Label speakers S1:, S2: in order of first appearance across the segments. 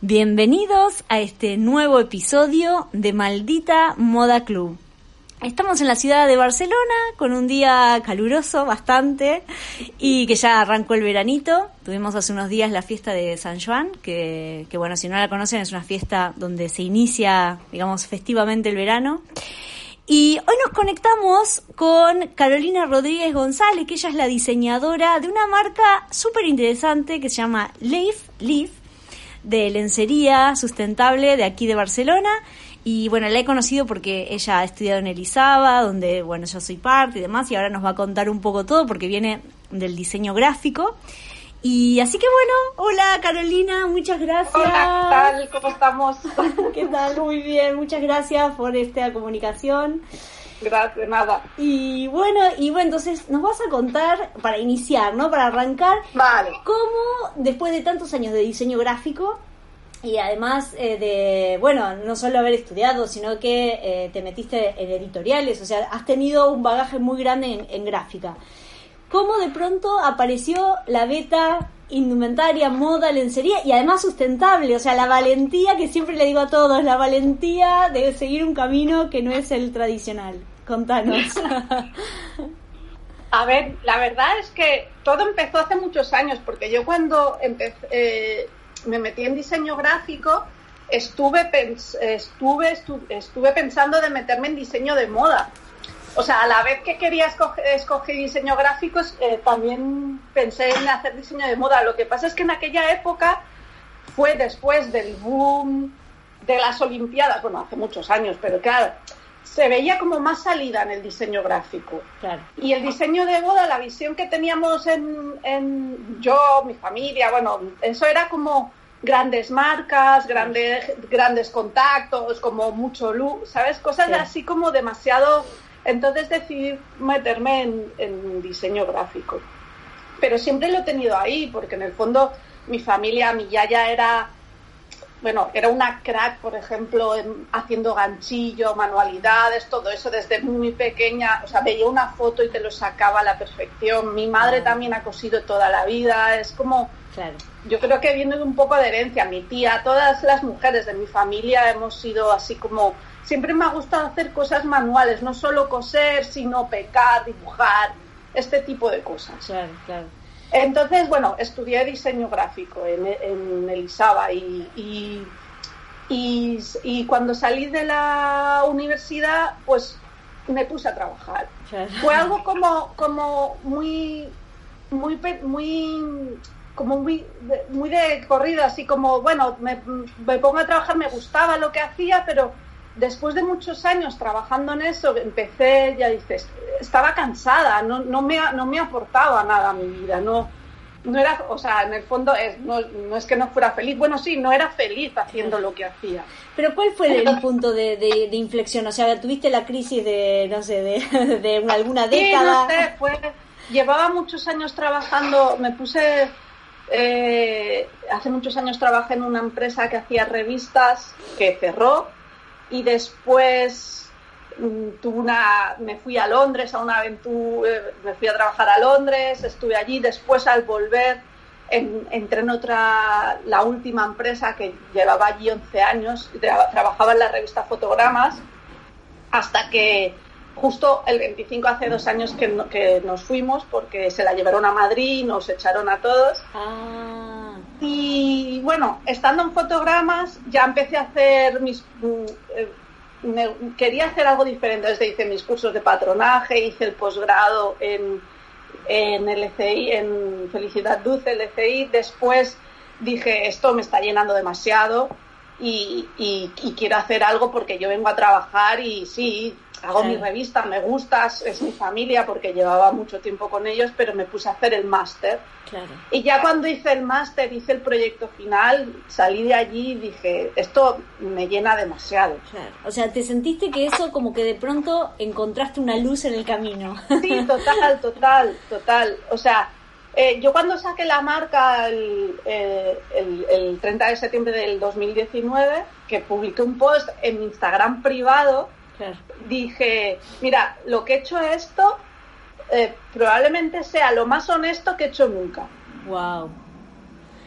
S1: Bienvenidos a este nuevo episodio de Maldita Moda Club. Estamos en la ciudad de Barcelona con un día caluroso bastante y que ya arrancó el veranito. Tuvimos hace unos días la fiesta de San Juan, que, que bueno, si no la conocen es una fiesta donde se inicia, digamos, festivamente el verano. Y hoy nos conectamos con Carolina Rodríguez González, que ella es la diseñadora de una marca súper interesante que se llama Leaf, Leaf, de lencería sustentable de aquí de Barcelona. Y bueno, la he conocido porque ella ha estudiado en Elizaba, donde bueno, yo soy parte y demás, y ahora nos va a contar un poco todo porque viene del diseño gráfico. Y así que bueno, hola Carolina, muchas gracias.
S2: Hola, ¿qué tal? ¿Cómo estamos?
S1: ¿Qué tal? Muy bien, muchas gracias por esta comunicación.
S2: Gracias, nada.
S1: Y bueno, y bueno, entonces nos vas a contar, para iniciar, ¿no? Para arrancar,
S2: Vale.
S1: cómo después de tantos años de diseño gráfico y además eh, de, bueno, no solo haber estudiado, sino que eh, te metiste en editoriales, o sea, has tenido un bagaje muy grande en, en gráfica. ¿Cómo de pronto apareció la beta indumentaria, moda, lencería y además sustentable? O sea, la valentía que siempre le digo a todos, la valentía de seguir un camino que no es el tradicional. Contanos.
S2: A ver, la verdad es que todo empezó hace muchos años, porque yo cuando empecé, eh, me metí en diseño gráfico, estuve, estuve, estu- estuve pensando de meterme en diseño de moda. O sea, a la vez que quería escoger, escoger diseño gráfico, eh, también pensé en hacer diseño de moda. Lo que pasa es que en aquella época fue después del boom de las Olimpiadas, bueno, hace muchos años, pero claro, se veía como más salida en el diseño gráfico.
S1: claro.
S2: Y el diseño de boda, la visión que teníamos en, en yo, mi familia, bueno, eso era como grandes marcas, grandes, grandes contactos, como mucho luz, ¿sabes? Cosas
S1: Sí.
S2: así como demasiado... Entonces decidí meterme en, en diseño gráfico. Pero siempre lo he tenido ahí, porque en el fondo mi familia, mi yaya era bueno, era una crack, por ejemplo, en- haciendo ganchillo, manualidades, todo eso desde muy pequeña. O sea, veía una foto y te lo sacaba a la perfección. Mi madre también ha cosido toda la vida. Es como,
S1: Claro.
S2: yo creo que viene de un poco de herencia. Mi tía, todas las mujeres de mi familia hemos sido así como. Siempre me ha gustado hacer cosas manuales, no solo coser, sino pecar, dibujar, este tipo de cosas.
S1: Claro, claro.
S2: Entonces, bueno, estudié diseño gráfico en, en Elisaba y, y, y, y cuando salí de la universidad, pues me puse a trabajar.
S1: claro.
S2: Fue algo como, como muy, muy, muy, como muy, de- muy de corrido, así como, bueno, me, me pongo a trabajar, me gustaba lo que hacía, pero después de muchos años trabajando en eso, empecé, ya dices, estaba cansada, no, no, me, no me aportaba nada a mi vida, no, no era, o sea, en el fondo es, no, no es que no fuera feliz, bueno, sí, no era feliz haciendo lo que hacía.
S1: Pero ¿cuál fue el punto de, de- de inflexión? O sea, ¿tuviste la crisis de, no sé, de, de una- alguna
S2: Sí,
S1: década?
S2: no sé, fue, llevaba muchos años trabajando, me puse, eh, hace muchos años trabajé en una empresa que hacía revistas que cerró y después mm, tuve una, me fui a Londres a una aventura, eh, me fui a trabajar a Londres, estuve allí, después al volver en- entré en otra, la última empresa que llevaba allí 11 años, tra- trabajaba en la revista Fotogramas hasta que justo el 25 hace dos años que nos fuimos porque se la llevaron a Madrid, nos echaron a todos.
S1: Ah,
S2: y bueno, estando en fotogramas ya empecé a hacer mis... mm, eh, quería hacer algo diferente, desde hice mis cursos de patronaje, hice el posgrado en, en LCI, en Felicidad Dulce, LCI, después dije, esto me está llenando demasiado y- y quiero hacer algo porque yo vengo a trabajar y sí, hago
S1: Claro.
S2: mi revista, me gusta, es mi familia porque llevaba mucho tiempo con ellos, pero me puse a hacer el máster.
S1: claro.
S2: Y ya cuando hice el máster, hice el proyecto final, salí de allí y dije, esto me llena demasiado.
S1: Claro. O sea, ¿te sentiste que eso como que de pronto encontraste una luz en el camino?
S2: Sí, total, total, total. O sea, eh, yo cuando saqué la marca el, eh, el- el 30 de septiembre del 2019, que publiqué un post en mi Instagram privado,
S1: Claro.
S2: dije, mira, lo que he hecho esto eh, probablemente sea lo más honesto que he hecho nunca.
S1: Wow.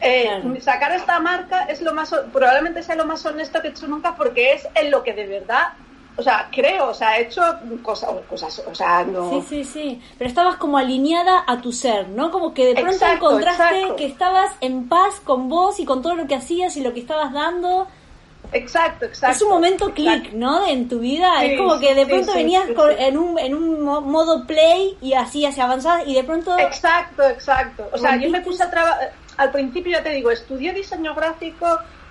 S2: eh, sacar esta marca es lo más, probablemente sea lo más honesto que he hecho nunca porque es en lo que de verdad o sea, creo, o sea, he hecho cosas, cosas, o sea, no...
S1: Sí, sí, sí, pero estabas como alineada a tu ser, ¿no? Como que de pronto encontraste que estabas en paz con vos y con todo lo que hacías y lo que estabas dando.
S2: Exacto, exacto.
S1: Es un momento clic, ¿no? En tu vida. es como que de pronto venías en, un, en un modo play y así, hacia avanzar y de pronto...
S2: Exacto, exacto. O sea, yo me puse a trabajar... Al principio, ya te digo, estudié diseño gráfico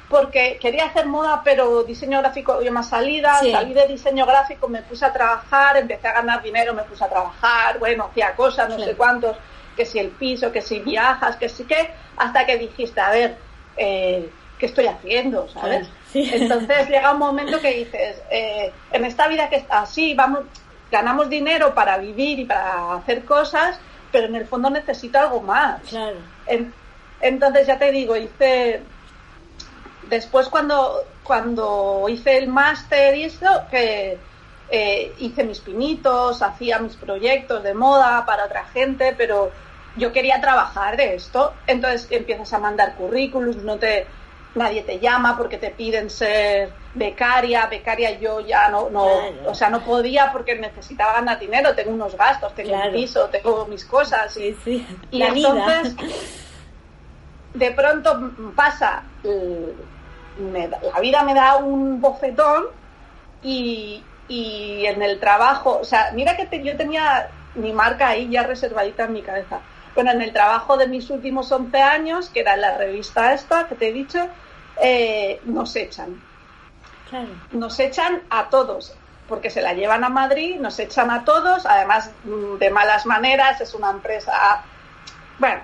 S2: porque quería hacer moda, pero diseño gráfico había más salida. Salí de diseño gráfico, me puse a trabajar, empecé a ganar dinero, me puse a trabajar, bueno, hacía cosas, no sé cuántos, que si el piso, que si viajas, que si qué, hasta que dijiste, a ver, eh, ¿qué estoy haciendo? ¿Sabes? Entonces llega un momento que dices, eh, en esta vida que está así, vamos, ganamos dinero para vivir y para hacer cosas, pero en el fondo necesito algo más. entonces ya te digo, hice después cuando, cuando hice el máster y eso, que eh, hice mis pinitos, hacía mis proyectos de moda para otra gente, pero yo quería trabajar de esto. Entonces empiezas a mandar currículums, no te, nadie te llama porque te piden ser becaria, becaria yo ya no, no o sea, no podía porque necesitaba ganar dinero, tengo unos gastos, tengo un piso, tengo mis cosas.
S1: Sí, sí.
S2: Y La entonces, de pronto pasa la vida me da un bofetón y, en el trabajo, o sea, mira que yo tenía mi marca ahí ya reservadita en mi cabeza. Bueno, en el trabajo de mis últimos 11 años, que era la revista esta que te he dicho, eh, nos echan. Nos echan a todos, porque se la llevan a Madrid, nos echan a todos, además mm, de malas maneras, es una empresa... Bueno,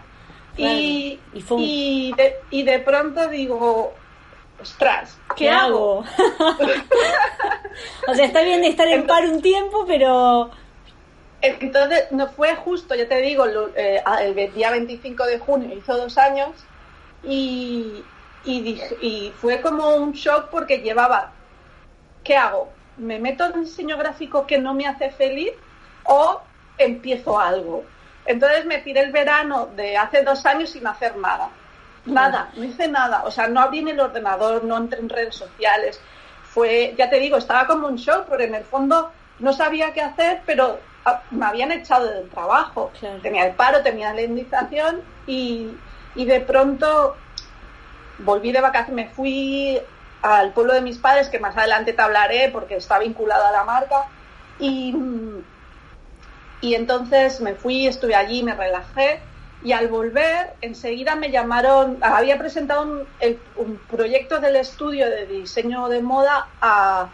S2: y, y, y de pronto digo, ostras, ¿qué, hago?
S1: o sea, está bien estar en par un tiempo, pero...
S2: Entonces, no fue justo, ya te digo, eh, el día 25 de junio, hizo dos años, y, y, fue como un shock porque llevaba, ¿qué hago? ¿Me meto en diseño gráfico que no me hace feliz o empiezo algo? Entonces me tiré el verano de hace dos años sin hacer nada. Nada, no hice nada. O sea, no abrí en el ordenador, no entré en redes sociales. Fue, ya te digo, estaba como un shock, porque en el fondo no sabía qué hacer, pero me habían echado del trabajo. Tenía el paro, tenía la indemnización y, y de pronto volví de vacaciones, me fui al pueblo de mis padres, que más adelante te hablaré porque está vinculado a la marca. Y, y entonces me fui, estuve allí, me relajé y al volver enseguida me llamaron, había presentado un, proyecto del estudio de diseño de moda a,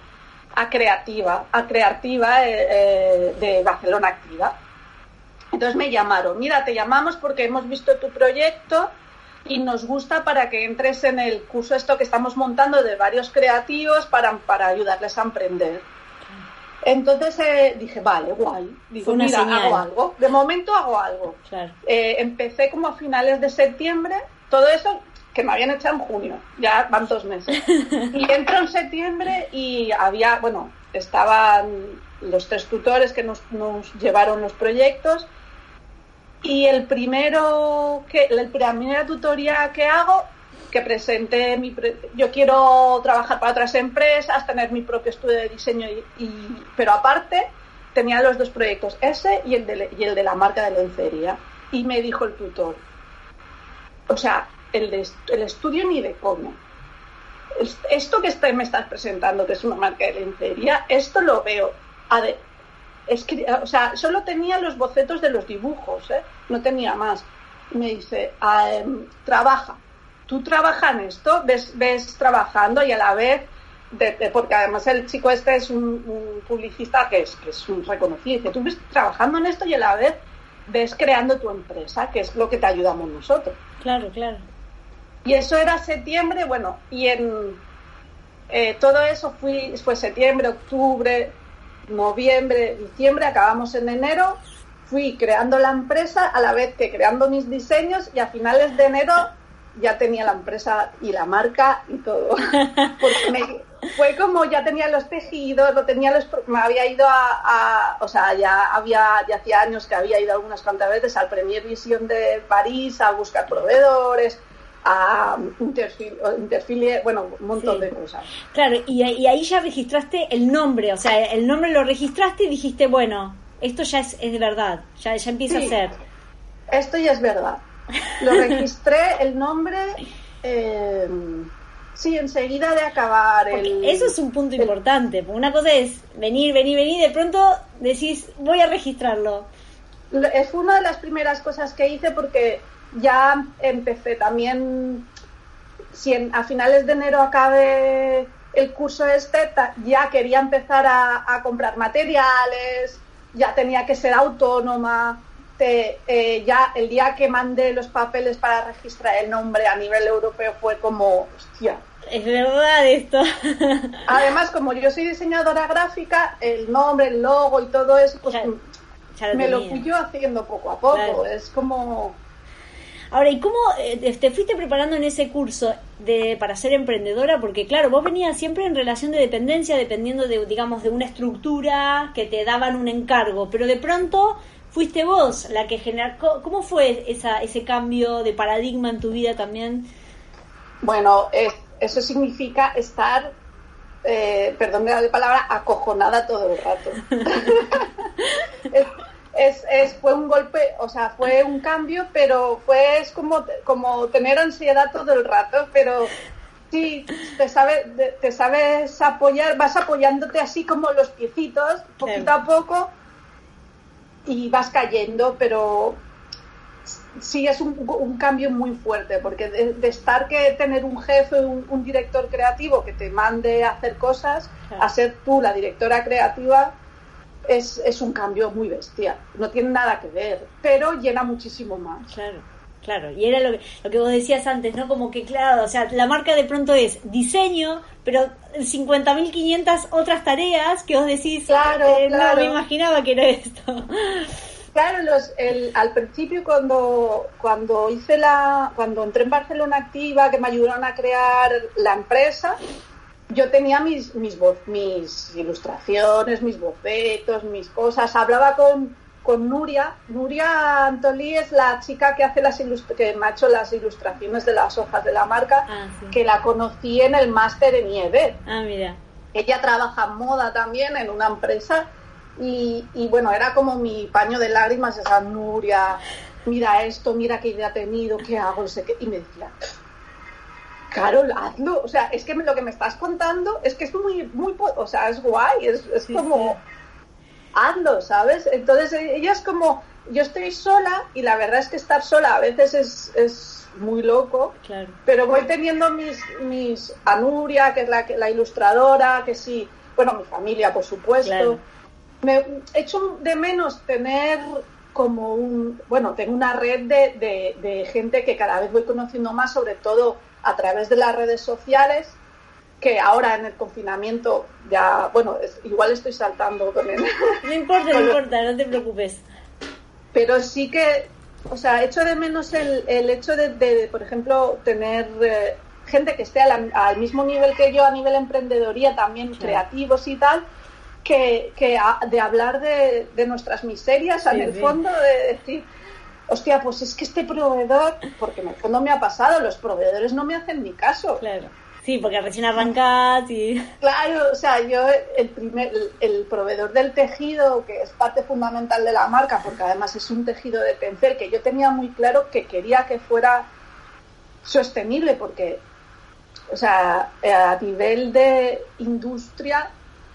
S2: Creativa, a Creativa eh, eh, de Barcelona Activa. Entonces me llamaron, mira, te llamamos porque hemos visto tu proyecto y nos gusta para que entres en el curso esto que estamos montando de varios creativos para, para ayudarles a emprender. Entonces eh, dije, vale, guay. Digo, mira, hago algo. De momento hago algo. Eh, empecé como a finales de septiembre, todo eso que me habían echado en junio, ya van dos meses. Y entro en septiembre y había, bueno, estaban los tres tutores que nos, llevaron los proyectos y el primero que, la primera tutoría que hago que presenté mi yo quiero trabajar para otras empresas, tener mi propio estudio de diseño y, pero aparte tenía los dos proyectos, ese y el de, y el de la marca de lencería. Y me dijo el tutor, o sea, el, el estudio ni de cómo. Esto que me estás presentando, que es una marca de lencería, esto lo veo. o sea, solo tenía los bocetos de los dibujos, ¿eh? no tenía más. me dice, trabaja tú trabajas en esto, ves, trabajando y a la vez, porque además el chico este es un, publicista que es, que es un reconocido, tú ves trabajando en esto y a la vez ves creando tu empresa, que es lo que te ayudamos nosotros.
S1: Claro, claro.
S2: Y eso era septiembre, bueno, y en eh, todo eso fui, fue septiembre, octubre, noviembre, diciembre, acabamos en enero, fui creando la empresa a la vez que creando mis diseños y a finales de enero ya tenía la empresa y la marca y todo. Porque fue como ya tenía los tejidos, lo tenía los, me había ido a, o sea, ya había, ya hacía años que había ido algunas cuantas veces al Premier Vision de París a buscar proveedores. A interfilie, bueno, un montón de cosas.
S1: Claro, y, ahí ya registraste el nombre, o sea, el nombre lo registraste y dijiste, bueno, esto ya es, es de verdad, ya, ya empieza a ser.
S2: Esto ya es verdad. Lo registré el nombre. Eh, sí, enseguida de acabar. El,
S1: eso es un punto importante. Una cosa es venir, venir, venir, de pronto decís, voy a registrarlo.
S2: Es una de las primeras cosas que hice porque ya empecé también, si a finales de enero acabe el curso este, ya quería empezar a, comprar materiales, ya tenía que ser autónoma. Eh, ya el día que mandé los papeles para registrar el nombre a nivel europeo fue como, hostia.
S1: Es verdad esto.
S2: Además, como yo soy diseñadora gráfica, el nombre, el logo y todo eso, pues me lo fui yo haciendo poco a poco. Es como
S1: Ahora, ¿y cómo eh, te fuiste preparando en ese curso de, para ser emprendedora? Porque claro, vos venías siempre en relación de dependencia, dependiendo de, digamos, de una estructura que te daban un encargo, pero de pronto fuiste vos la que generó. ¿Cómo fue esa, ese cambio de paradigma en tu vida también?
S2: Bueno, eso significa estar eh, perdón la palabra, acojonada todo el rato. es, es, fue un golpe, o sea, fue un cambio, pero fue es como, como tener ansiedad todo el rato, pero sí, te, sabe, te sabes apoyar, vas apoyándote así como los piecitos, poquito a poco, y vas cayendo, pero sí es un, un cambio muy fuerte, porque de, estar que tener un jefe, un, un, director creativo que te mande a hacer cosas, a ser tú la directora creativa, es, es un cambio muy bestia. No tiene nada que ver, pero llena muchísimo más.
S1: Claro. Claro, y era lo que, lo que vos decías antes, ¿no? Como que, claro, o sea, la marca de pronto es diseño, pero 50.500 otras tareas que vos decís,
S2: claro,
S1: eh, no me imaginaba que era esto.
S2: Claro, los, el, al principio cuando, cuando hice la, cuando entré en Barcelona Activa, que me ayudaron a crear la empresa, yo tenía mis, mis, mis ilustraciones, mis bocetos, mis cosas. Hablaba con, con Nuria. Nuria Antolí es la chica que hace las que me ha hecho las ilustraciones de las hojas de la marca, ah, que la conocí en el máster en nieve
S1: Ah, mira.
S2: Ella trabaja en moda también en una empresa y, y bueno, era como mi paño de lágrimas esa Nuria, mira esto, mira qué idea ha tenido, qué hago, sé qué. Y me decía, Carol, hazlo. O sea, es que lo que me estás contando es que es muy, muy, o sea, es guay, es, como, hazlo, ¿sabes? Entonces ella es como, yo estoy sola y la verdad es que estar sola a veces es, es muy loco, pero voy teniendo mis, mis, Anuria, que es la, la ilustradora, que sí, bueno, mi familia, por supuesto. Me echo de menos tener como un, bueno, tengo una red de, de, de gente que cada vez voy conociendo más, sobre todo a través de las redes sociales, que ahora en el confinamiento ya, bueno, igual estoy saltando con él.
S1: No importa, no importa, no te preocupes.
S2: Pero sí que, o sea, echo de menos el, el hecho de, por ejemplo, tener eh, gente que esté al mismo nivel que yo a nivel emprendedoría, también creativos y tal, que, que de hablar de, de nuestras miserias, en el fondo, de decir, hostia, pues es que este proveedor, porque en el fondo me ha pasado, los proveedores no me hacen ni caso.
S1: Claro. Sí, porque recién arrancas y...
S2: Claro, o sea, yo el primer, el, proveedor del tejido, que es parte fundamental de la marca, porque además es un tejido de tencel, que yo tenía muy claro que quería que fuera sostenible, porque, o sea, a nivel de industria,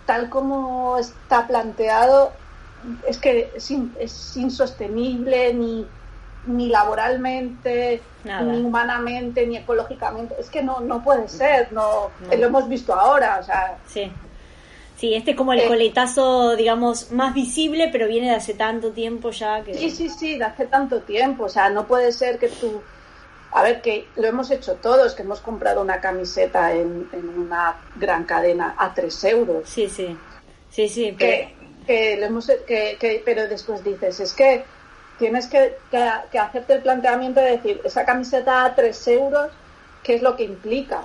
S2: tal como está planteado, es que es insostenible ni ni laboralmente, ni humanamente, ni ecológicamente. Es que no, no puede ser, no, lo hemos visto ahora, o sea.
S1: Sí. Sí, este es como el eh, coletazo, digamos, más visible, pero viene de hace tanto tiempo ya que...
S2: Sí, sí, sí, de hace tanto tiempo. O sea, no puede ser que tú... A ver, que lo hemos hecho todos, que hemos comprado una camiseta en, una gran cadena a tres euros.
S1: Sí, sí. Sí, sí.
S2: Que, que, hemos, que, que, pero después dices, es que tienes que, hacerte el planteamiento de decir, esa camiseta a 3 euros, ¿qué es lo que implica?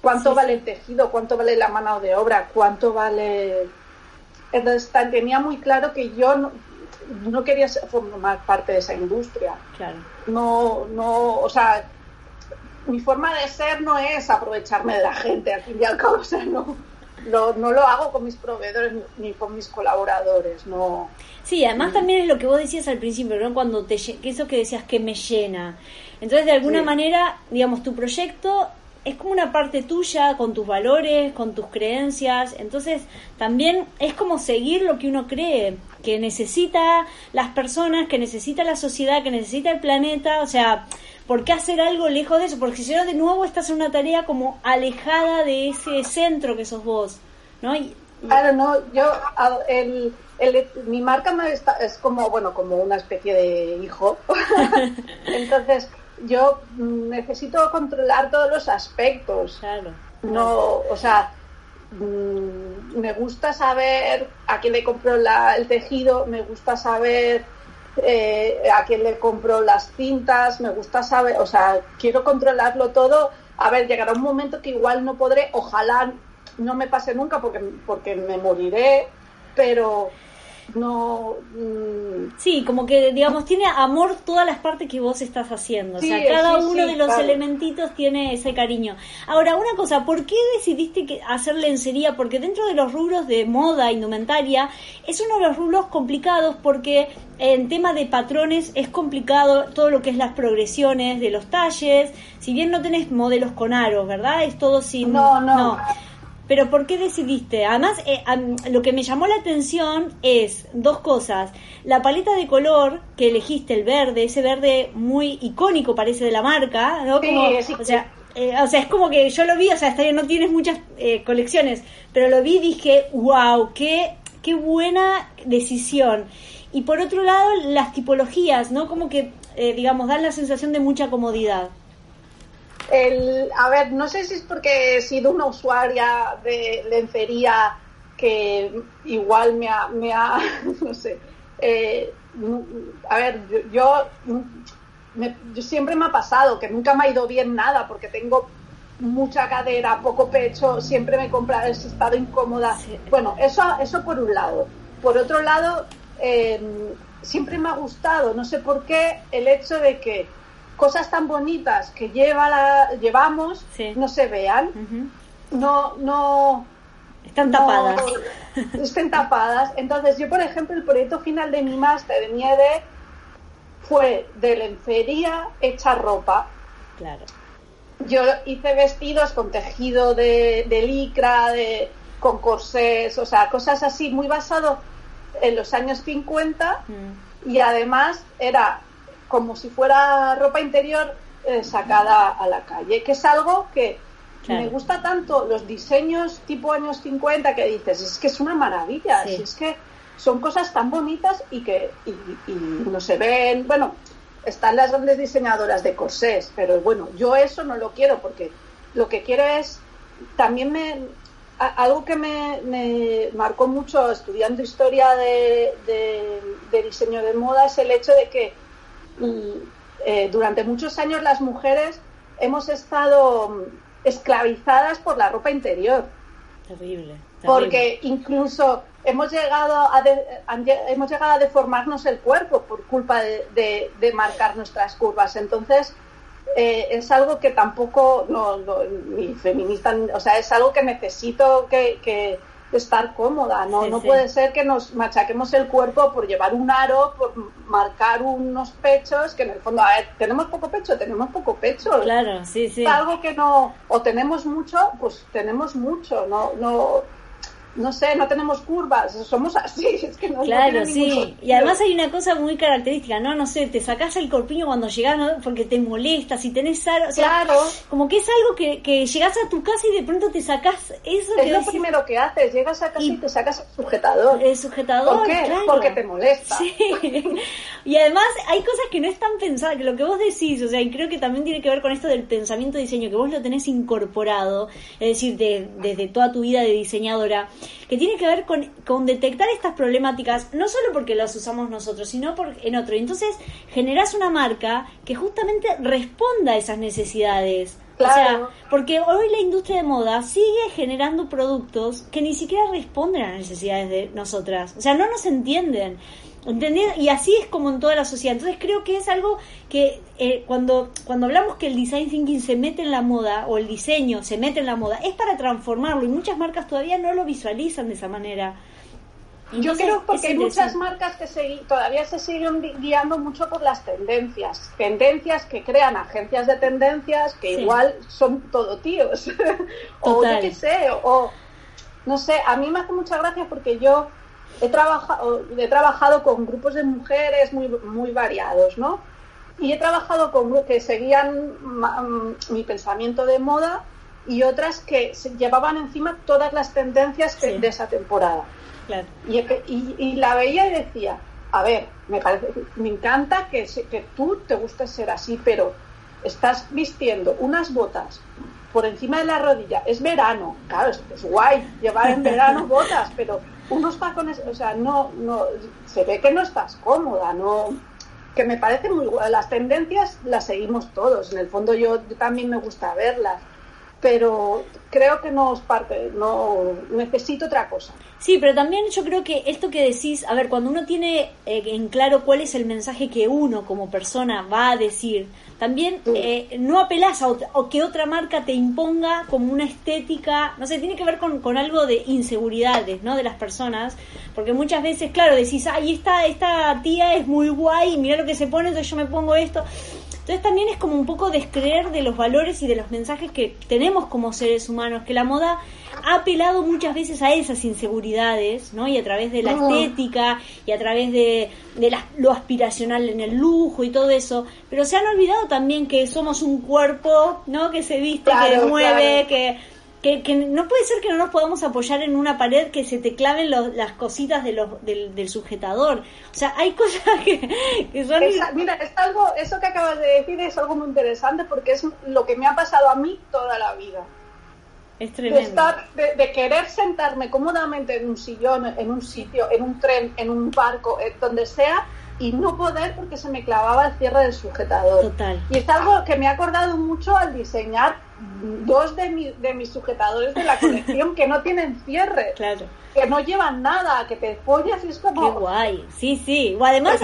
S2: ¿Cuánto vale el tejido? ¿Cuánto vale la mano de obra? ¿Cuánto vale...? Entonces tenía muy claro que yo no, quería formar parte de esa industria.
S1: Claro.
S2: No, no, o sea, mi forma de ser no es aprovecharme de la gente, al fin y al cabo, o sea, no, no, no lo hago con mis proveedores ni con mis colaboradores, no.
S1: Sí, además también es lo que vos decías al principio, ¿no? Cuando te, que eso que decías que me llena. Entonces, de alguna manera, digamos, tu proyecto es como una parte tuya, con tus valores, con tus creencias. Entonces, también es como seguir lo que uno cree, que necesita las personas, que necesita la sociedad, que necesita el planeta. O sea, ¿por qué hacer algo lejos de eso? Porque si no, de nuevo estás en una tarea como alejada de ese centro que sos vos, ¿no?
S2: Claro, no, yo, el, mi marca es como, bueno, como una especie de hijo. Entonces, yo necesito controlar todos los aspectos.
S1: Claro.
S2: No, o sea, mm, me gusta saber a quién le compro el tejido, me gusta saber eh, a quién le compro las cintas, me gusta saber, o sea, quiero controlarlo todo. A ver, llegará un momento que igual no podré, ojalá no me pase nunca porque, porque me moriré, pero no mm,
S1: sí como que digamos tiene amor todas las partes que vos estás haciendo. O sea cada uno de los elementitos tiene ese cariño. Ahora una cosa ¿por qué decidiste que hacer lencería? porque dentro de los rubros de moda indumentaria es uno de los rubros complicados porque en tema de patrones es complicado todo lo que es las progresiones de los talles. Si bien no tenés modelos con aros verdad es todo sin
S2: no, no.
S1: Pero ¿por qué decidiste? Además, eh, lo que me llamó la atención es dos cosas. La paleta de color que elegiste, el verde, ese verde muy icónico parece de la marca, ¿no? o, sea, eh, o sea, es como que yo lo vi, o sea, está no tienes muchas eh, colecciones, pero lo vi y dije, wow, qué, qué buena decisión. Y por otro lado, las tipologías, ¿no? Como que, digamos, dan la sensación de mucha comodidad.
S2: El, a ver, no sé si es porque he sido una usuaria de lencería que igual me ha, me ha no sé, eh, a ver, yo, yo, siempre me ha pasado que nunca me ha ido bien nada porque tengo mucha cadera, poco pecho, siempre me he comprado, he estado incómoda. Bueno, eso, eso por un lado. Por otro lado, eh, siempre me ha gustado, no sé por qué, el hecho de que cosas tan bonitas que lleva la, llevamos no se vean, no, no
S1: están tapadas.
S2: estén tapadas. Entonces, yo, por ejemplo, el proyecto final de mi máster de nieve fue de lencería hecha ropa.
S1: Claro.
S2: Yo hice vestidos con tejido de, licra, de, con corsés, o sea, cosas así, muy basado en los años 50 mm. y además era como si fuera ropa interior eh, sacada a la calle, que es algo que me gusta tanto los diseños tipo años 50 que dices, es que es una maravilla, es que son cosas tan bonitas y que y, no se ven, bueno, están las grandes diseñadoras de corsés, pero bueno, yo eso no lo quiero porque lo que quiero es, también me, algo que me, marcó mucho estudiando historia de, de diseño de moda es el hecho de que eh, durante muchos años las mujeres hemos estado mm, esclavizadas por la ropa interior.
S1: Terrible.
S2: Porque incluso hemos llegado a hemos llegado a deformarnos el cuerpo por culpa de, marcar nuestras curvas. Entonces eh, es algo que tampoco no, ni feminista, o sea, es algo que necesito que estar cómoda, ¿no? no puede ser que nos machaquemos el cuerpo por llevar un aro, por marcar unos pechos, que en el fondo, a ver, tenemos poco pecho, tenemos poco pecho.
S1: Claro, sí, sí.
S2: Algo que no, o tenemos mucho, pues tenemos mucho, no, no, no sé, no tenemos curvas, somos así, es que no
S1: Claro, sí, y además hay una cosa muy característica, ¿no? No sé, te sacas el corpiño cuando llegas porque te molesta, si tenés o sea, claro. como que es algo que, que llegas a tu casa y de pronto te sacas eso.
S2: Es lo primero que haces, llegas a casa y, te sacas el sujetador.
S1: El sujetador,
S2: ¿Por qué? Porque te molesta.
S1: Sí. y además hay cosas que no están pensadas, que lo que vos decís, o sea, y creo que también tiene que ver con esto del pensamiento de diseño, que vos lo tenés incorporado, es decir, desde toda tu vida de diseñadora que tiene que ver con, con detectar estas problemáticas, no solo porque las usamos nosotros, sino por, en otro. Entonces generas una marca que justamente responda a esas necesidades. O sea, porque hoy la industria de moda sigue generando productos que ni siquiera responden a las necesidades de nosotras. O sea, no nos entienden. ¿Entendés? Y así es como en toda la sociedad. Entonces creo que es algo que eh, cuando, cuando hablamos que el design thinking se mete en la moda o el diseño se mete en la moda, es para transformarlo y muchas marcas todavía no lo visualizan de esa manera.
S2: Yo creo porque hay muchas marcas que todavía se siguen guiando mucho por las tendencias. Tendencias que crean agencias de tendencias que igual son todo tíos. o yo qué sé, o no sé, a mí me hace mucha gracia porque yo he trabajado, he trabajado con grupos de mujeres muy, muy variados, ¿no? Y he trabajado con grupos que seguían mm, mi pensamiento de moda y otras que llevaban encima todas las tendencias de esa temporada. Y, la veía y decía, a ver, me, parece, me encanta que, que tú te guste ser así, pero estás vistiendo unas botas por encima de la rodilla. Es verano, claro, es, guay llevar en verano botas, pero unos tacones, o sea, no, no, se ve que no estás cómoda, no, que me parece muy guay. Las tendencias las seguimos todos, en el fondo yo también me gusta verlas, pero creo que no es parte, no necesito otra cosa.
S1: Sí, pero también yo creo que esto que decís, a ver, cuando uno tiene eh, en claro cuál es el mensaje que uno como persona va a decir, también eh, no apelás a o que otra marca te imponga como una estética, no sé, tiene que ver con, con, algo de inseguridades, ¿no? De las personas, porque muchas veces, claro, decís, ay, esta, esta tía es muy guay, mira lo que se pone, entonces yo me pongo esto. Entonces también es como un poco descreer de los valores y de los mensajes que tenemos como seres humanos, que la moda ha apelado muchas veces a esas inseguridades, ¿no? Y a través de la estética y a través de, de lo aspiracional en el lujo y todo eso, pero se han olvidado también que somos un cuerpo, ¿no? Que se viste, que mueve, que que, que, no puede ser que no nos podamos apoyar en una pared que se te claven las cositas de los, del, sujetador. O sea, hay cosas que, son...
S2: mira, es algo, eso que acabas de decir es algo muy interesante porque es lo que me ha pasado a mí toda la vida.
S1: Es tremendo.
S2: De, estar, de, querer sentarme cómodamente en un sillón, en un sitio, en un tren, en un barco, eh, donde sea, y no poder porque se me clavaba el cierre del sujetador.
S1: Total.
S2: Y es algo que me ha acordado mucho al diseñar dos de, de mis sujetadores de la colección que no tienen cierre.
S1: Claro.
S2: Que no llevan nada, que te follas y es como...
S1: Qué guay, sí, sí. O además,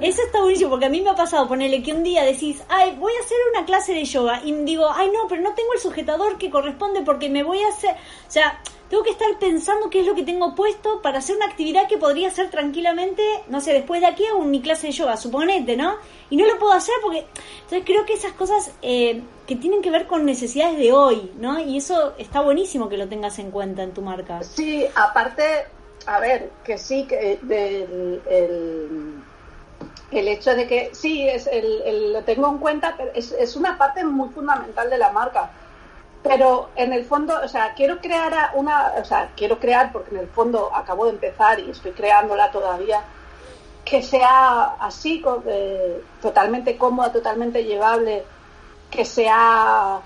S1: eso está buenísimo, porque a mí me ha pasado ponerle que un día decís, ay, voy a hacer una clase de yoga, y digo, ay, no, pero no tengo el sujetador que corresponde porque me voy a hacer... O sea, tengo que estar pensando qué es lo que tengo puesto para hacer una actividad que podría hacer tranquilamente, no sé, después de aquí hago mi clase de yoga, suponete, ¿no? Y no lo puedo hacer porque... Entonces creo que esas cosas eh, que tienen que ver con necesidades de hoy, ¿no? Y eso está buenísimo que lo tengas en cuenta en tu marca.
S2: Sí, aparte, a ver, que sí, que el, el, hecho de que sí, es el, lo tengo en cuenta, pero es, es una parte muy fundamental de la marca pero en el fondo, o sea, quiero crear una, o sea, quiero crear porque en el fondo acabo de empezar y estoy creándola todavía, que sea así, eh, totalmente cómoda, totalmente llevable, que sea,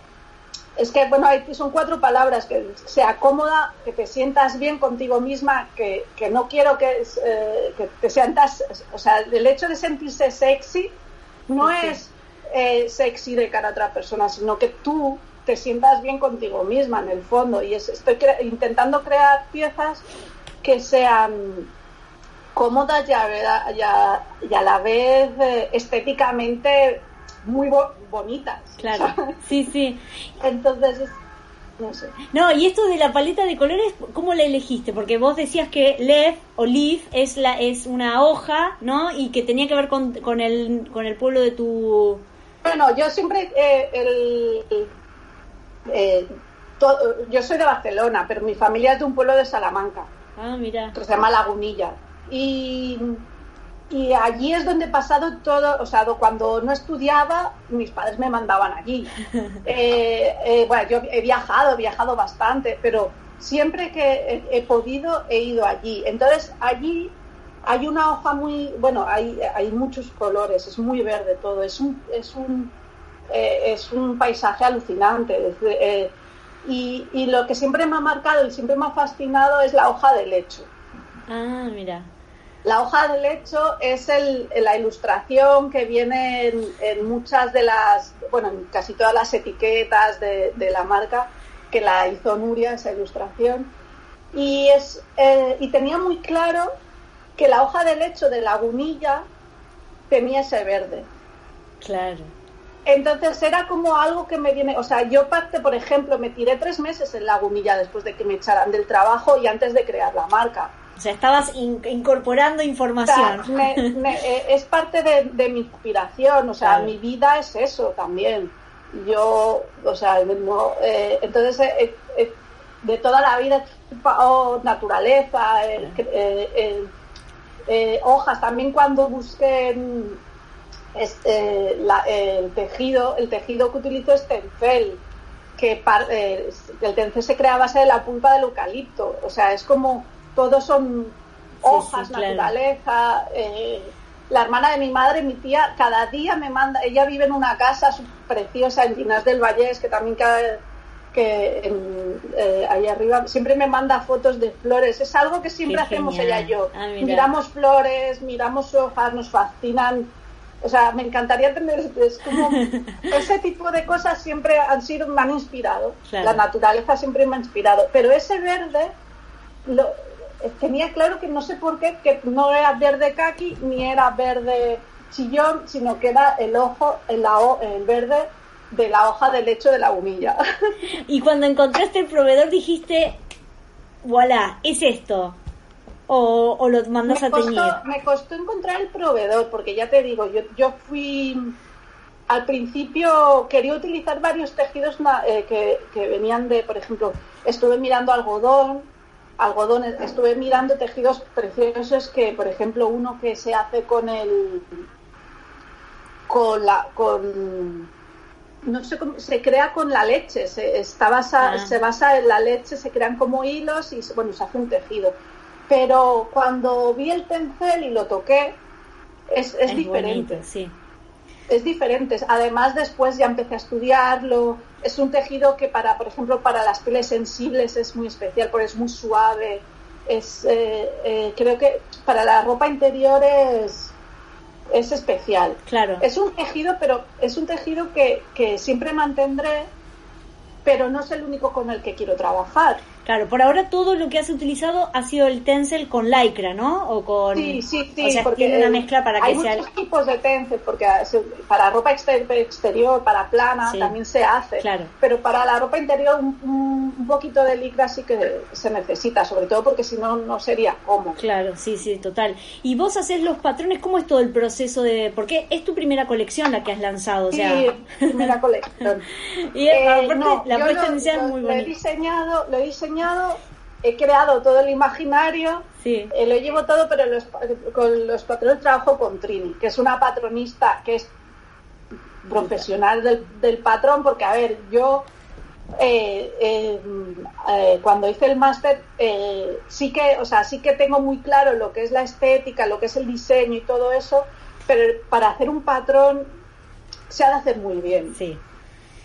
S2: es que bueno, hay, son cuatro palabras, que sea cómoda, que te sientas bien contigo misma, que, que no quiero que, eh, que te sientas, o sea, el hecho de sentirse sexy no es eh, sexy de cara a otra persona, sino que tú te sientas bien contigo misma en el fondo. Y estoy intentando crear piezas que sean cómodas y a, la vez eh, estéticamente muy bonitas.
S1: Claro, sí, sí.
S2: Entonces, no sé.
S1: No, y esto de la paleta de colores, ¿cómo la elegiste? Porque vos decías que leaf o leaf es, la, es una hoja, ¿no? Y que tenía que ver con, con, el, con el pueblo de tu...
S2: Bueno, yo siempre eh, el, eh, yo soy de Barcelona, pero mi familia es de un pueblo de Salamanca.
S1: Ah, mira.
S2: Que se llama Lagunilla. Y, y allí es donde he pasado todo, o sea, cuando no estudiaba, mis padres me mandaban allí. Eh, eh, bueno, yo he viajado, he viajado bastante, pero siempre que he, podido he ido allí. Entonces, allí hay una hoja muy, bueno, hay, hay muchos colores, es muy verde todo, es un, es un eh, es un paisaje alucinante. Eh, y, lo que siempre me ha marcado y siempre me ha fascinado es la hoja de lecho.
S1: Ah, mira.
S2: La hoja de lecho es la ilustración que viene en, muchas de las, bueno, en casi todas las etiquetas de, la marca, que la hizo Nuria, esa ilustración. Y, es, eh, y tenía muy claro que la hoja de lecho de lagunilla tenía ese verde.
S1: Claro.
S2: Entonces era como algo que me viene, o sea, yo parte, por ejemplo, me tiré tres meses en lagunilla después de que me echaran del trabajo y antes de crear la marca.
S1: O sea, estabas incorporando información.
S2: Eh, es parte de, mi inspiración, o sea, mi vida es eso también. Yo, o sea, no, eh, entonces, eh, de toda la vida, oh, naturaleza, hojas, también cuando busqué este, el tejido, el tejido que utilizo es tencel, que el tencel se crea a base de la pulpa del eucalipto, o sea, es como todos son hojas, naturaleza. Eh, la hermana de mi madre, mi tía, cada día me manda, ella vive en una casa preciosa en Ginas del Vallés, que también cada, que eh, ahí arriba siempre me manda fotos de flores. Es algo que siempre hacemos ella y yo. Ah, miramos flores, miramos hojas, nos fascinan. O sea, me encantaría tener, es como, ese tipo de cosas siempre han sido, me han inspirado. La naturaleza siempre me ha inspirado. Pero ese verde, lo, tenía claro que no sé por qué, que no era verde kaki ni era verde chillón, sino que era el ojo, el, el verde de la hoja de lecho de la humilla.
S1: Y cuando encontraste el proveedor dijiste, voilà, es esto. O, lo mandas a teñir.
S2: Me costó encontrar el proveedor, porque ya te digo, yo, yo fui al principio quería utilizar varios tejidos eh, que, que, venían de, por ejemplo, estuve mirando algodón, algodones. Estuve mirando tejidos preciosos que, por ejemplo, uno que se hace con el con la con no sé cómo se crea con la leche, se está basa, ah. se basa en la leche, se crean como hilos y bueno, se hace un tejido. Pero cuando vi el tencel y lo toqué, es, es, diferente.
S1: sí
S2: es diferente. Además, después ya empecé a estudiarlo. Es un tejido que para, por ejemplo, para las pieles sensibles es muy especial porque es muy suave. Es, eh, eh, creo que para la ropa interior es, es especial.
S1: Claro.
S2: Es un tejido, pero es un tejido que, que siempre mantendré, pero no es el único con el que quiero trabajar.
S1: Claro, por ahora todo lo que has utilizado ha sido el tencel con lycra, ¿no? O con
S2: sí, sí, sí,
S1: o sea, porque tiene una mezcla para que
S2: hay muchos tipos de tencel, porque para ropa exterior, para plana también se hace.
S1: Claro.
S2: Pero para la ropa interior un, un, poquito de lycra sí que se necesita, sobre todo porque si no no sería cómodo.
S1: Claro, sí, sí, total. Y vos haces los patrones, ¿cómo es todo el proceso de porque es tu primera colección la que has lanzado, o sea,
S2: sí, primera colección.
S1: y eh, aparte, la puesta inicial es muy bonita.
S2: Lo he diseñado, lo he diseñado he creado todo el imaginario,
S1: sí.
S2: Eh, lo llevo todo, pero con los patrones trabajo con Trini, que es una patronista que es profesional del, patrón, porque a ver, yo eh, eh, cuando hice el máster sí que, o sea, sí que tengo muy claro lo que es la estética, lo que es el diseño y todo eso, pero para hacer un patrón se ha de hacer muy bien.
S1: Sí.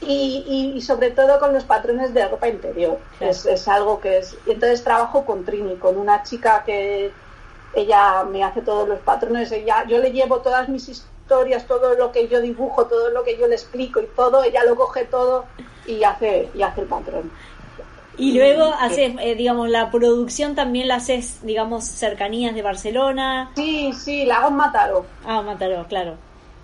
S2: Y, sobre todo con los patrones de ropa interior. Es, algo que es. Y entonces trabajo con Trini, con una chica que ella me hace todos los patrones. Ella, yo le llevo todas mis historias, todo lo que yo dibujo, todo lo que yo le explico y todo. Ella lo coge todo y hace, y hace el patrón.
S1: Y luego haces, eh, digamos, la producción también la haces, digamos, cercanías de Barcelona.
S2: Sí, sí, la hago en Mataró.
S1: Ah, Mataró, claro.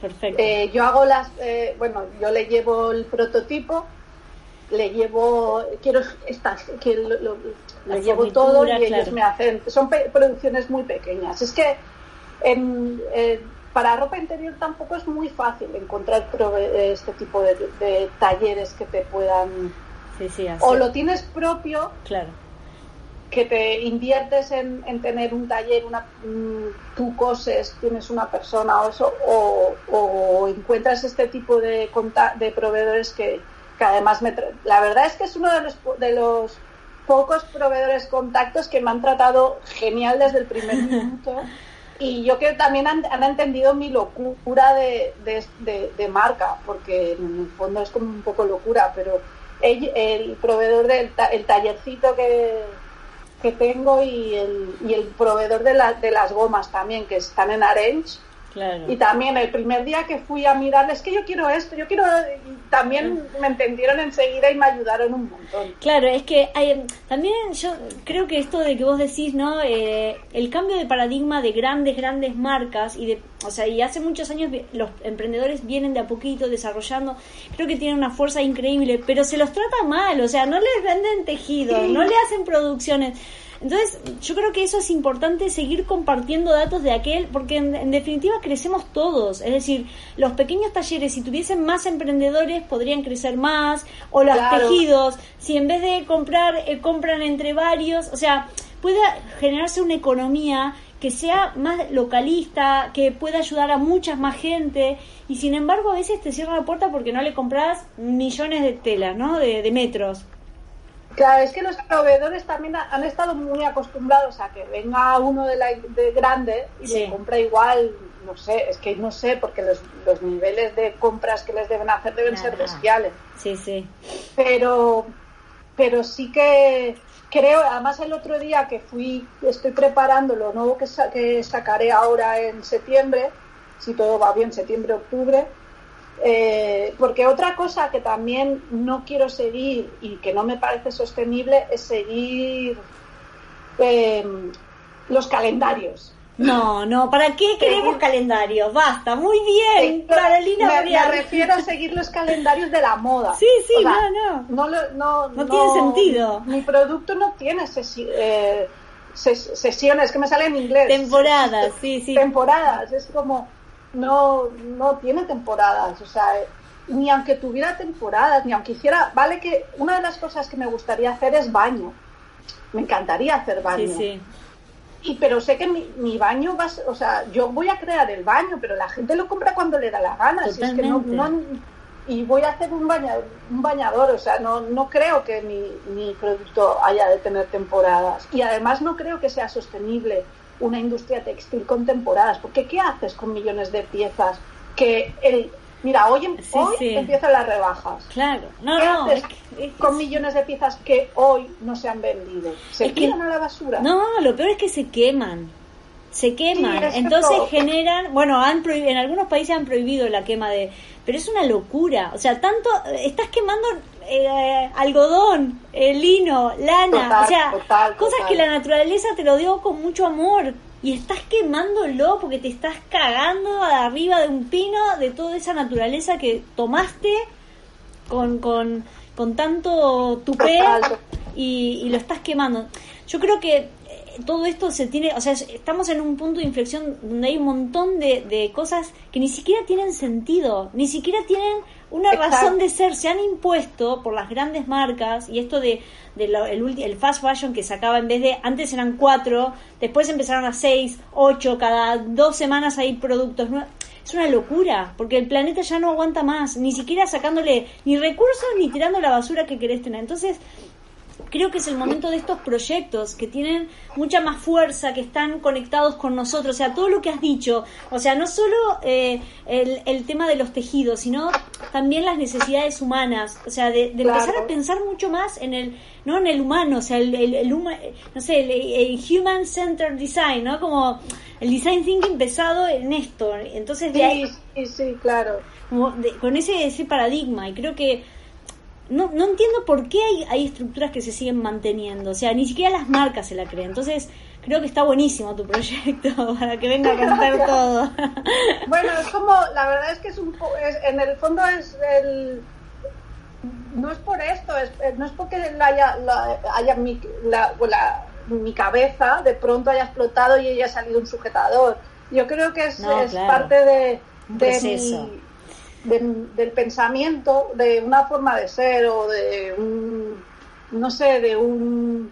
S1: Perfecto.
S2: Eh, yo hago las, eh, bueno, yo le llevo el prototipo, le llevo, quiero estas, que lo, le llevo todo y ellos me hacen, son producciones muy pequeñas. Es que en, eh, para ropa interior tampoco es muy fácil encontrar este tipo de, talleres que te puedan...
S1: Sí, sí,
S2: o lo tienes propio,
S1: claro
S2: que te inviertes en, tener un taller, una, mm, tú coses, tienes una persona o eso, o, encuentras este tipo de, de proveedores que, además me la verdad es que es uno de los, de los pocos proveedores contactos que me han tratado genial desde el primer minuto. Y yo creo que también han, entendido mi locura de, de, marca, porque en el fondo es como un poco locura, pero el, el proveedor del el tallercito que, que tengo y el, y el proveedor de, de las gomas también, que están en Arenys. Y también el primer día que fui a mirar, es que yo quiero esto, yo quiero... también me entendieron enseguida y me ayudaron un montón.
S1: Claro, es que hay, también yo creo que esto de que vos decís, ¿no? Eh, el cambio de paradigma de grandes, grandes marcas y de... O sea, y hace muchos años los emprendedores vienen de a poquito desarrollando, creo que tienen una fuerza increíble, pero se los trata mal, o sea, no les venden tejidos, no le hacen producciones. Entonces, yo creo que eso es importante seguir compartiendo datos de aquel, porque en, definitiva crecemos todos. Es decir, los pequeños talleres, si tuviesen más emprendedores, podrían crecer más, o los tejidos, si en vez de comprar, eh, compran entre varios, o sea, pueda generarse una economía que sea más localista, que pueda ayudar a mucha más gente, y sin embargo a veces te cierra la puerta porque no le compras millones de telas, ¿no? De, de metros.
S2: Claro, es que los proveedores también han estado muy acostumbrados a que venga uno de, la, de grande y le compra igual, no sé, es que no sé, porque los, los niveles de compras que les deben hacer deben ser bestiales.
S1: Sí, sí.
S2: Pero, pero sí que creo, además el otro día que fui, estoy preparando lo nuevo que, que sacaré ahora en septiembre, si todo va bien, septiembre, octubre, eh, porque otra cosa que también no quiero seguir y que no me parece sostenible es seguir em, los calendarios.
S1: No, no, ¿para qué queremos calendarios? Basta, muy bien, Carolina.
S2: Me, me, refiero a seguir los calendarios de la moda.
S1: Sí, sí, no, no.
S2: No,
S1: no, tiene sentido.
S2: Mi producto no tiene eh, sesiones, que me sale en inglés.
S1: Temporadas, sí, sí.
S2: Temporadas, es como no, no tiene temporadas, o sea, ni aunque tuviera temporadas, ni aunque hiciera, vale que una de las cosas que me gustaría hacer es baño, me encantaría hacer baño. Sí, sí. Y, pero sé que mi, mi, baño va, o sea, yo voy a crear el baño, pero la gente lo compra cuando le da la gana. Si es que no, y voy a hacer un bañador, un bañador o sea, no, no creo que mi, mi producto haya de tener temporadas. Y además no creo que sea sostenible una industria textil con temporadas, porque ¿qué haces con millones de piezas que el Mira, hoy, em- empiezan las rebajas.
S1: Claro, no,
S2: ¿Qué
S1: no.
S2: Haces con millones de piezas que hoy no se han vendido? ¿Se tiran a la basura?
S1: No, lo peor es que se queman. Se queman. Entonces generan. Bueno, han en algunos países han prohibido la quema de. Pero es una locura. O sea, tanto. Estás quemando eh, algodón, el lino, lana, o sea, cosas que la naturaleza te lo dio con mucho amor y estás quemándolo porque te estás cagando arriba de un pino de toda esa naturaleza que tomaste con, con, con tanto tupé y, y, lo estás quemando. Yo creo que eh, todo esto se tiene, o sea, estamos en un punto de inflexión donde hay un montón de, de cosas que ni siquiera tienen sentido, ni siquiera tienen una razón de ser. Se han impuesto por las grandes marcas y esto de, el, el, fast fashion que sacaba en vez de antes eran cuatro, después empezaron a seis, ocho, cada dos semanas hay productos nuevos. Es una locura, porque el planeta ya no aguanta más, ni siquiera sacándole ni recursos ni tirando la basura que querés tener. Entonces, creo que es el momento de estos proyectos que tienen mucha más fuerza, que están conectados con nosotros, o sea, todo lo que has dicho, o sea, no solo eh, el, tema de los tejidos, sino también las necesidades humanas, o sea, de, empezar a pensar mucho más en el, no en el humano, o sea, el, el, no sé, el, human centered design, ¿no? Como el design thinking empezado en esto, entonces de
S2: ahí, sí, sí, claro,
S1: con ese, ese paradigma, y creo que no, no entiendo por qué hay, hay estructuras que se siguen manteniendo. O sea, ni siquiera las marcas se la creen. Entonces, creo que está buenísimo tu proyecto para que venga a cantar todo.
S2: bueno, es como, la verdad es que es un es, en el fondo es el no es por esto, es, eh, no es porque haya, haya mi, la, mi cabeza de pronto haya explotado y haya salido un sujetador. Yo creo que es, es parte de, de mi, del pensamiento, de una forma de ser o de un, no sé, de un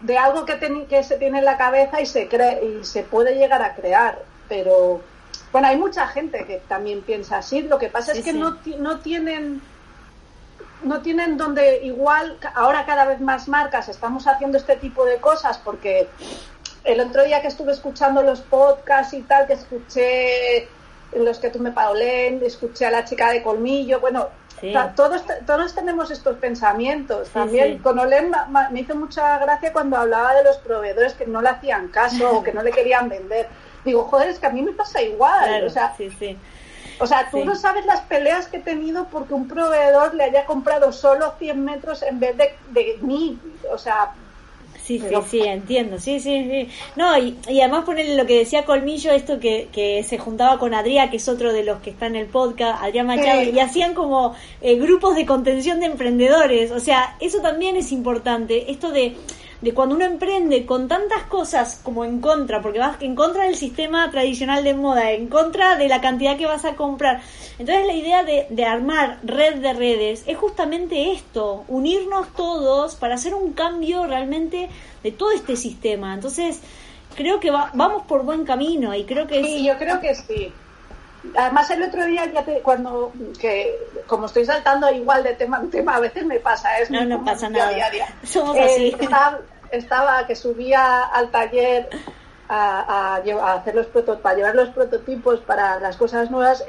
S2: de algo que, que se tiene en la cabeza y se cree y se puede llegar a crear, pero bueno, hay mucha gente que también piensa así, lo que pasa es que no, no tienen no tienen donde igual ahora cada vez más marcas estamos haciendo este tipo de cosas porque el otro día que estuve escuchando los podcasts y tal, que escuché los que tú me Paulén, escuché a la chica de colmillo, bueno, todos, todos tenemos estos pensamientos. También con Olén me hizo mucha gracia cuando hablaba de los proveedores que no le hacían caso o que no le querían vender. digo, joder, es que a mí me pasa igual. o sea. O sea, tú no sabes las peleas que he tenido porque un proveedor le haya comprado solo 100 metros en vez de, de mí. O sea,
S1: Sí, sí, sí, entiendo, sí, sí, sí. No, y, además ponerle lo que decía Colmillo, esto que, que se juntaba con Adrián, que es otro de los que está en el podcast, Adrián Machado, y hacían como eh, grupos de contención de emprendedores. O sea, eso también es importante, esto de de cuando uno emprende con tantas cosas como en contra, porque vas en contra del sistema tradicional de moda, en contra de la cantidad que vas a comprar. Entonces la idea de, de armar red de redes es justamente esto, unirnos todos para hacer un cambio realmente de todo este sistema. Entonces creo que vamos por buen camino y creo que...
S2: Sí, yo creo que sí. Además el otro día ya te, cuando que como estoy saltando igual de tema en tema a veces me pasa es
S1: no no pasa nada.
S2: somos así. Eh, estaba que subía al taller a, hacer los para llevar los prototipos para las cosas nuevas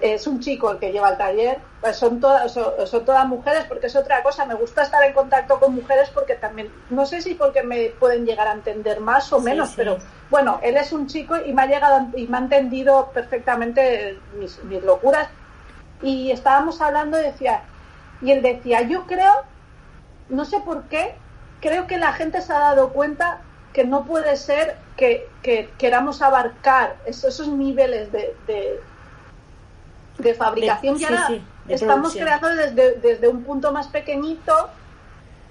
S2: es, un chico el que lleva el taller pues son todas son, todas mujeres porque es otra cosa. Me gusta estar en contacto con mujeres porque también no sé si porque me pueden llegar a entender más o menos pero bueno él es un chico y me ha llegado y me ha entendido perfectamente mis, mis locuras. Y estábamos hablando y decía y él decía yo creo no sé por qué creo que la gente se ha dado cuenta que no puede ser que, queramos abarcar esos, niveles de, de, fabricación. ya estamos creando desde, desde un punto más pequeñito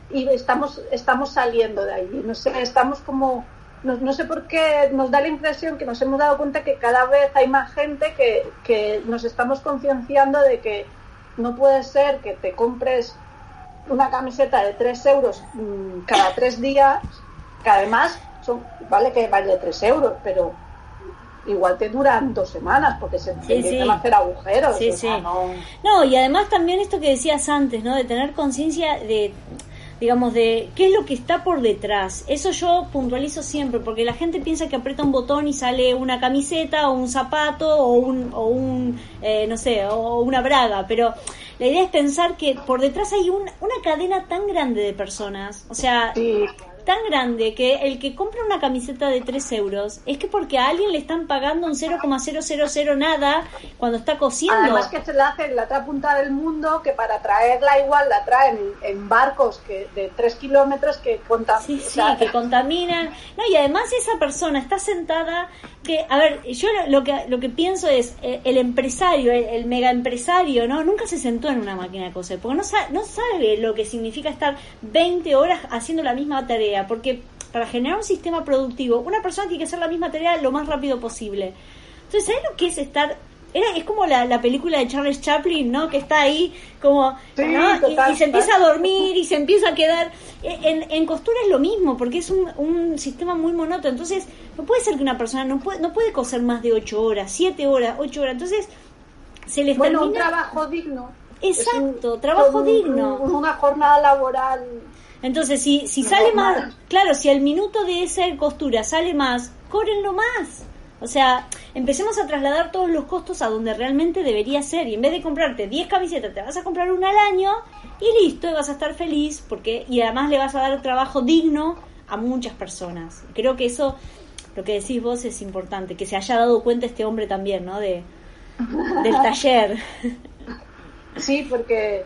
S2: y estamos, estamos saliendo de ahí. No sé, estamos como, no, sé por qué nos da la impresión que nos hemos dado cuenta que cada vez hay más gente que, que nos estamos concienciando de que no puede ser que te compres una camiseta de 3 euros mm, cada tres días, que además son, vale que vale 3 euros, pero igual te duran dos semanas porque se sí, a hacer agujeros.
S1: no... y además también esto que decías antes, ¿no? De tener conciencia de digamos, de qué es lo que está por detrás. Eso yo puntualizo siempre, porque la gente piensa que aprieta un botón y sale una camiseta o un zapato o un, o un eh, no sé, o una braga, pero la idea es pensar que por detrás hay una cadena tan grande de personas, o sea, tan grande que el que compra una camiseta de 3 euros es que porque a alguien le están pagando un 0,000 nada cuando está cosiendo.
S2: Además que se la hace en la otra punta del mundo que para traerla igual la traen en barcos que de 3 kilómetros que,
S1: sí, sí, que contaminan. No, y además esa persona está sentada que, a ver, yo lo que, lo que pienso es, eh, el empresario, el, mega empresario, ¿no? Nunca se sentó en una máquina de coser, porque no sabe, no sabe lo que significa estar 20 horas haciendo la misma tarea, porque para generar un sistema productivo, una persona tiene que hacer la misma tarea lo más rápido posible. Entonces, ¿sabes lo que es estar es como la, la, película de Charles Chaplin, ¿no? Que está ahí como, y, se empieza a dormir y se empieza a quedar. E, en, en costura es lo mismo, porque es un, un sistema muy monótono. Entonces, no puede ser que una persona no puede, no puede coser más de 8 horas, 7 horas, 8 horas. Entonces, se les
S2: bueno, un trabajo digno.
S1: Exacto, trabajo digno.
S2: una jornada laboral.
S1: Entonces, si, si sale más, claro, si al minuto de esa costura sale más, córenlo más. O sea, empecemos a trasladar todos los costos a donde realmente debería ser. Y en vez de comprarte 10 camisetas, te vas a comprar una al año y listo, y vas a estar feliz porque y además le vas a dar trabajo digno a muchas personas. Creo que eso, lo que decís vos, es importante, que se haya dado cuenta este hombre también, ¿no? De, del taller.
S2: Sí, porque,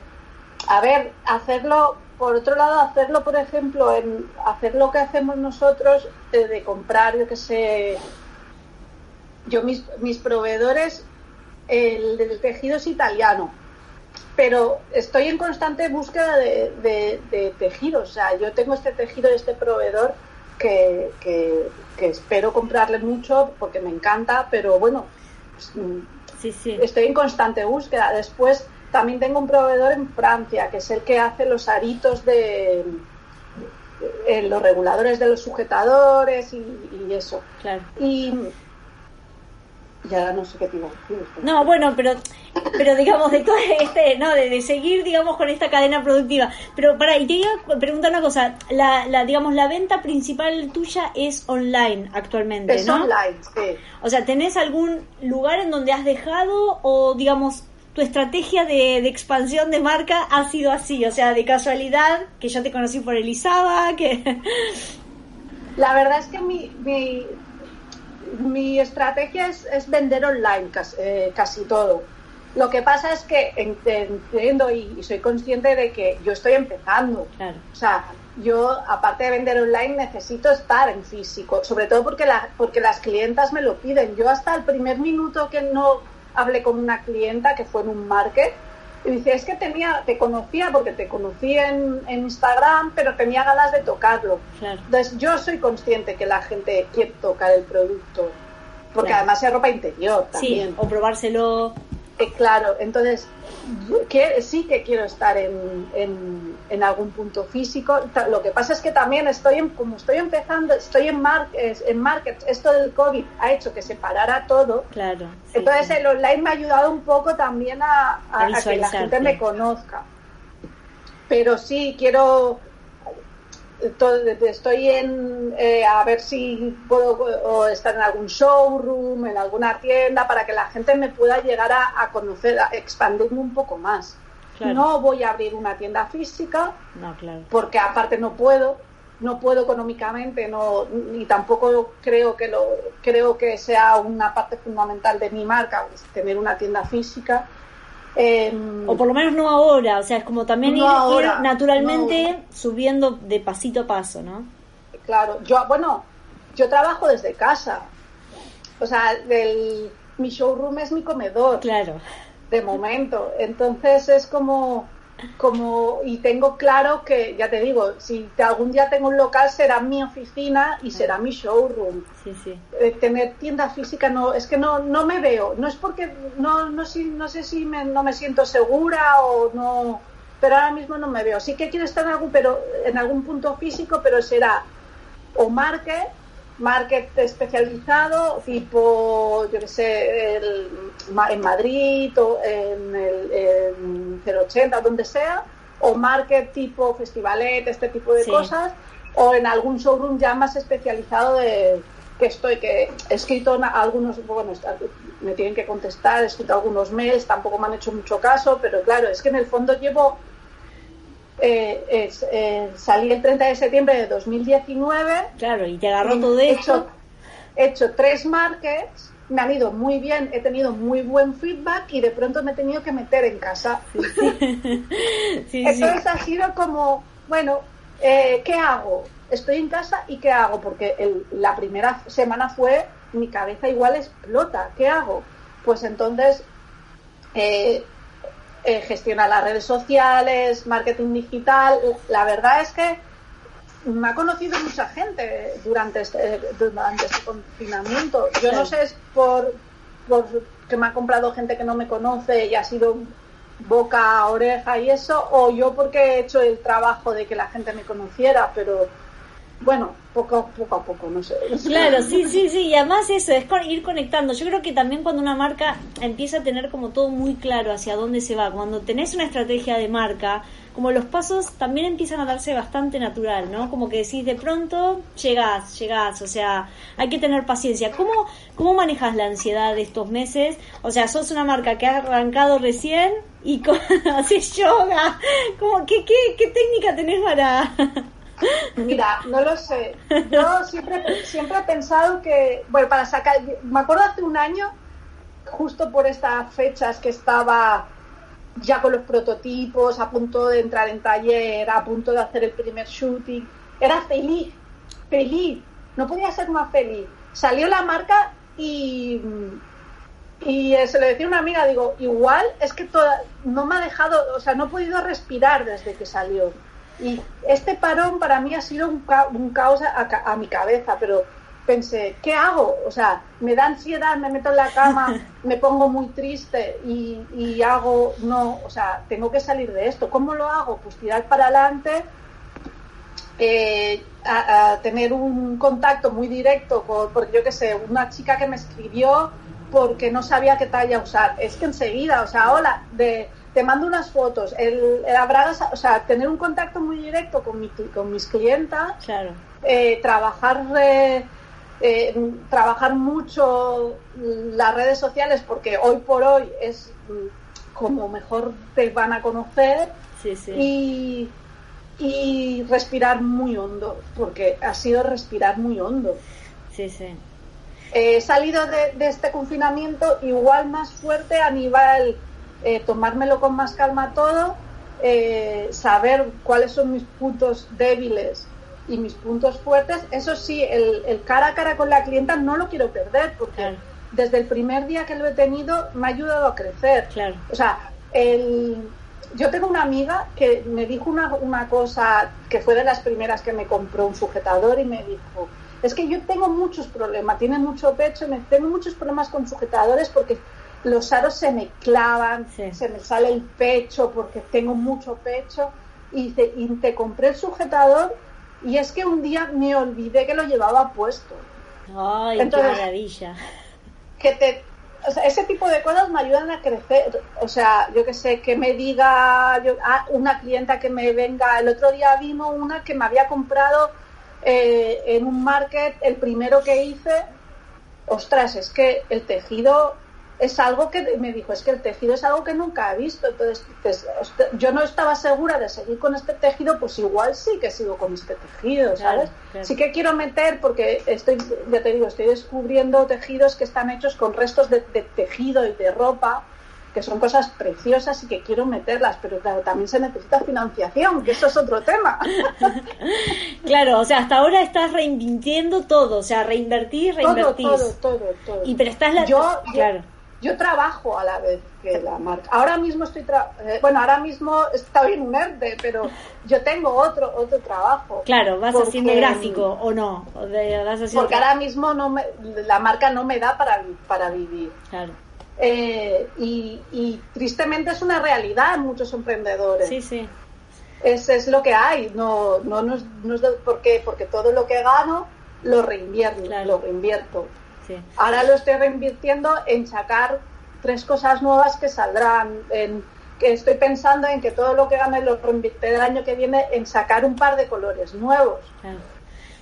S2: a ver, hacerlo, por otro lado, hacerlo, por ejemplo, en hacer lo que hacemos nosotros, de comprar, yo que sé, yo mis, mis proveedores, el del tejido es italiano, pero estoy en constante búsqueda de, de, tejidos. O sea, yo tengo este tejido de este proveedor que, que, espero comprarle mucho porque me encanta, pero bueno, pues,
S1: sí, sí.
S2: estoy en constante búsqueda. Después también tengo un proveedor en Francia, que es el que hace los aritos de, los reguladores de los sujetadores y, y eso.
S1: Claro.
S2: Y ya no sé qué tipo
S1: No, bueno, pero pero digamos de todo este, no, de, seguir digamos con esta cadena productiva. Pero para y te iba a preguntar una cosa, la, la digamos la venta principal tuya es online actualmente,
S2: es
S1: ¿no?
S2: online, sí.
S1: O sea, ¿tenés algún lugar en donde has dejado o digamos tu estrategia de, de, expansión de marca ha sido así, o sea, de casualidad, que yo te conocí por Elisaba, que...
S2: La verdad es que mi, mi mi estrategia es, es vender online casi, eh, casi, todo. Lo que pasa es que entiendo y, y, soy consciente de que yo estoy empezando.
S1: Claro.
S2: O sea, yo, aparte de vender online, necesito estar en físico, sobre todo porque, la, porque las clientas me lo piden. Yo hasta el primer minuto que no hablé con una clienta, que fue en un market, y dice, es que tenía, te conocía porque te conocí en, en Instagram, pero tenía ganas de tocarlo.
S1: Claro.
S2: Entonces, yo soy consciente que la gente quiere tocar el producto, porque
S1: Claro.
S2: además es ropa interior también.
S1: Sí, o probárselo.
S2: Eh, claro, entonces que, sí que quiero estar en, en, en algún punto físico. Lo que pasa es que también estoy, en, como estoy empezando, estoy en, mar, en markets, esto del COVID ha hecho que se parara todo.
S1: Claro. sí,
S2: Entonces
S1: sí.
S2: el online me ha ayudado un poco también a, a-
S1: A
S2: a que la gente me conozca. Pero sí, quiero... to- Estoy en eh, a ver si puedo o estar en algún showroom, en alguna tienda, para que la gente me pueda llegar a, a conocer, a expandirme un poco más.
S1: Claro.
S2: No voy a abrir una tienda física,
S1: No, claro.
S2: porque aparte no puedo no puedo económicamente no y tampoco creo que lo creo que sea una parte fundamental de mi marca pues, tener una tienda física Em,
S1: O por lo menos no ahora, o sea, es como también
S2: No
S1: ir, naturalmente
S2: no.
S1: subiendo de pasito a paso, ¿no?
S2: claro yo bueno yo trabajo desde casa o sea el, mi showroom es mi comedor
S1: Claro.
S2: de momento. Entonces es como, como, y tengo claro que, ya te digo, si algún día tengo un local será mi oficina y será mi showroom.
S1: Sí, sí.
S2: Eh, tener tienda física no, es que no, no me veo, no es porque, no, no, si- no sé si me, no me siento segura o no, pero ahora mismo no me veo. Sí que quiero estar en algún, pero, en algún punto físico, pero será o market, market especializado, tipo, yo qué sé, el- en Madrid o en el en 080, donde sea, o market tipo festivalet, este tipo de
S1: Sí.
S2: cosas, o en algún showroom ya más especializado de que estoy, que he escrito algunos, bueno, me tienen que contestar, he escrito algunos mails, tampoco me han hecho mucho caso, pero claro, es que en el fondo llevo eh, es, eh, salí el 30 de septiembre de 2019.
S1: Claro, y te agarró
S2: he
S1: todo
S2: hecho,
S1: esto.
S2: he hecho tres markets, me han ido muy bien, he tenido muy buen feedback y de pronto me he tenido que meter en casa.
S1: Sí, sí.
S2: Entonces ha sido como, bueno, eh, ¿qué hago? Estoy en casa y ¿qué hago? Porque el- la primera semana fue, mi cabeza igual explota, ¿qué hago? Pues entonces, eh, eh, gestionar las redes sociales, marketing digital, la verdad es que me ha conocido mucha gente durante este, durante este confinamiento. Yo no sé es por, por que me ha comprado gente que no me conoce y ha sido boca oreja y eso, o yo porque he hecho el trabajo de que la gente me conociera, pero bueno, poco, poco a poco, no sé.
S1: Claro, sí, sí, sí, y además eso, es ir conectando. Yo creo que también cuando una marca empieza a tener como todo muy claro hacia dónde se va, cuando tenés una estrategia de marca, como los pasos también empiezan a darse bastante natural, ¿no? Como que decís, de pronto llegás, llegás, o sea, hay que tener paciencia. ¿Cómo, cómo manejas la ansiedad de estos meses? O sea, sos una marca que ha arrancado recién y haces yoga. ¿Cómo, qué, qué, ¿Qué técnica tenés para...?
S2: Mira, no lo sé. Yo siempre, siempre he pensado que, bueno, para sacar, me acuerdo hace un año, justo por estas fechas que estaba ya con los prototipos, a punto de entrar en taller, a punto de hacer el primer shooting, era feliz, feliz, no podía ser más feliz. Salió la marca y, y se lo decía una amiga, digo, igual es que toda, no me ha dejado, o sea, no he podido respirar desde que salió. Y este parón para mí ha sido un, ca- un caos a, ca- a mi cabeza, pero pensé, ¿qué hago? O sea, me da ansiedad, me meto en la cama, me pongo muy triste y, y hago, no, o sea, tengo que salir de esto. ¿Cómo lo hago? Pues tirar para adelante, eh, a, a tener un contacto muy directo con, porque yo qué sé, una chica que me escribió porque no sabía qué talla usar. Es que enseguida, o sea, hola, de, te mando unas fotos. El, el Abragas, o sea, tener un contacto muy directo con, mi, con mis clientas,
S1: Claro.
S2: eh, trabajar, eh, eh, trabajar mucho las redes sociales porque hoy por hoy es mm, como mejor te van a conocer
S1: Sí, sí.
S2: y, y respirar muy hondo, porque ha sido respirar muy hondo.
S1: Sí, sí.
S2: He salido de, este confinamiento igual más fuerte a nivel eh, tomármelo con más calma todo, eh, saber cuáles son mis puntos débiles y mis puntos fuertes. Eso sí, el, cara a cara con la clienta no lo quiero perder porque desde el primer día que lo he tenido me ha ayudado a crecer.
S1: Claro.
S2: O sea, el, yo tengo una amiga que me dijo una, una cosa que fue de las primeras que me compró un sujetador y me dijo, es que yo tengo muchos problemas, tiene mucho pecho, me, tengo muchos problemas con sujetadores porque los aros se me clavan, se me sale el pecho porque tengo mucho pecho y te, y te compré el sujetador y es que un día me olvidé que lo llevaba puesto.
S1: Ay, qué maravilla.
S2: Que te, o sea, ese tipo de cosas me ayudan a crecer. O sea, yo que sé, que me diga yo, ah, una clienta que me venga. El otro día vino una que me había comprado eh, en un market, el primero que hice. Ostras, es que el tejido es algo que me dijo, es que el tejido es algo que nunca he visto. Entonces, pues, yo no estaba segura de seguir con este tejido, pues igual sí que sigo con este tejido, ¿sabes? Sí que quiero meter, porque estoy, ya te digo, estoy descubriendo tejidos que están hechos con restos de, tejido y de ropa, que son cosas preciosas y que quiero meterlas, pero claro, también se necesita financiación, que eso es otro tema.
S1: claro, o sea, hasta ahora estás reinvirtiendo todo, o sea, reinvertir, reinvertir.
S2: Todo, todo, todo, todo.
S1: Y pero estás la...
S2: Yo, claro yo trabajo a la vez que la marca. Ahora mismo estoy, eh, bueno, ahora mismo estoy en un ERTE, pero yo tengo otro otro trabajo.
S1: Claro, vas haciendo gráfico o no.
S2: porque ahora mismo no me, la marca no me da para, para vivir.
S1: Claro.
S2: Eh, y, tristemente es una realidad en muchos emprendedores.
S1: Sí, sí.
S2: Es, es lo que hay. No, no, no, es, no ¿por qué? Porque todo lo que gano lo reinvierto. Lo reinvierto. Ahora lo estoy reinvirtiendo en sacar tres cosas nuevas que saldrán. En, que estoy pensando en que todo lo que gane lo reinvertiré el año que viene en sacar un par de colores nuevos.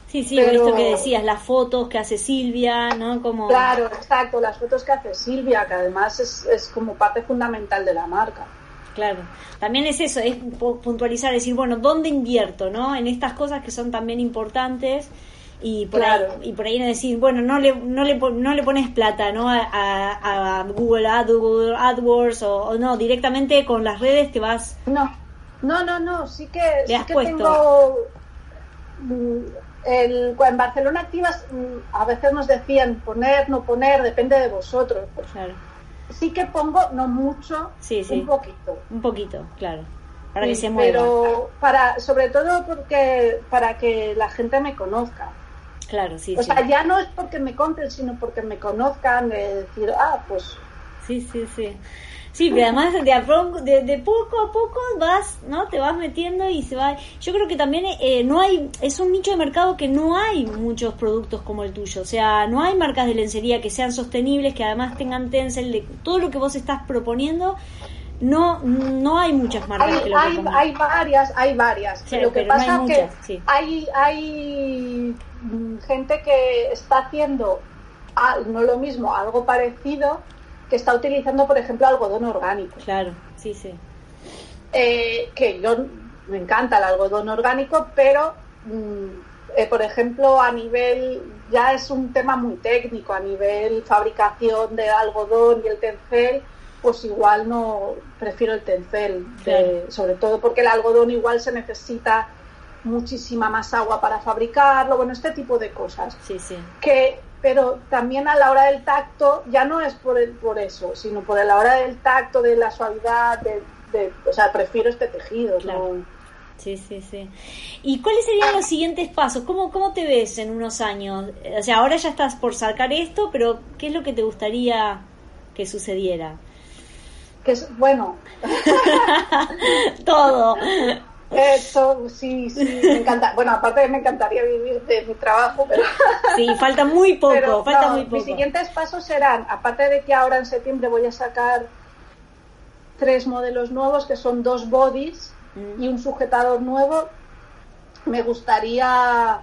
S1: Sí, sí, esto que decías, las fotos que hace Silvia, ¿no? Como...
S2: Claro, exacto, las fotos que hace Silvia, que además es, es como parte fundamental de la marca.
S1: Claro, también es eso, es puntualizar, decir, bueno, ¿dónde invierto, no? En estas cosas que son también importantes y por ahí y por ahí decir bueno no le no le no le pones plata no a, a, Google, AdWords o, no directamente con las redes te vas
S2: no. No no no sí que, sí que tengo mm, el, en Barcelona Activas mm, a veces nos decían poner no poner depende de vosotros.
S1: Claro.
S2: sí que pongo no mucho
S1: sí, sí.
S2: un poquito.
S1: Un poquito claro para que se mueva.
S2: pero para sobre todo porque para que la gente me conozca
S1: Claro, sí.
S2: O sea, ya no es porque me compren, sino porque me conozcan, de decir, ah, pues.
S1: Sí, sí, sí. Sí, pero además de, de, de, poco a poco vas, ¿no? Te vas metiendo y se va. Yo creo que también eh, no hay, es un nicho de mercado que no hay muchos productos como el tuyo. O sea, no hay marcas de lencería que sean sostenibles, que además tengan Tencel, de todo lo que vos estás proponiendo. No, no hay muchas marcas
S2: hay,
S1: que lo
S2: hay, hay varias, hay varias. lo que pasa es que hay, hay Mm, gente que está haciendo no lo mismo, algo parecido, que está utilizando, por ejemplo, algodón orgánico.
S1: Claro, sí, sí.
S2: Eh, que yo me encanta el algodón orgánico, pero, mm, eh, por ejemplo, a nivel, ya es un tema muy técnico, a nivel fabricación de algodón y el tencel, pues igual no prefiero el tencel, sobre todo porque el algodón igual se necesita muchísima más agua para fabricarlo, bueno, este tipo de cosas.
S1: Sí, sí.
S2: Que, pero también a la hora del tacto, ya no es por, el, por eso, sino por la hora del tacto, de la suavidad, de, o sea, prefiero este tejido.
S1: Claro. Sí, sí, sí. ¿Y cuáles serían los siguientes pasos? ¿Cómo, ¿Cómo te ves en unos años? O sea, ahora ya estás por sacar esto, pero ¿qué es lo que te gustaría que sucediera?
S2: Que es, bueno.
S1: Todo.
S2: Eso, sí, sí, me encanta. Bueno, aparte me encantaría vivir de mi trabajo, pero...
S1: Sí, falta muy poco, falta muy poco.
S2: Mis siguientes pasos serán, aparte de que ahora en septiembre voy a sacar tres modelos nuevos, que son dos bodies mm. y un sujetador nuevo, me gustaría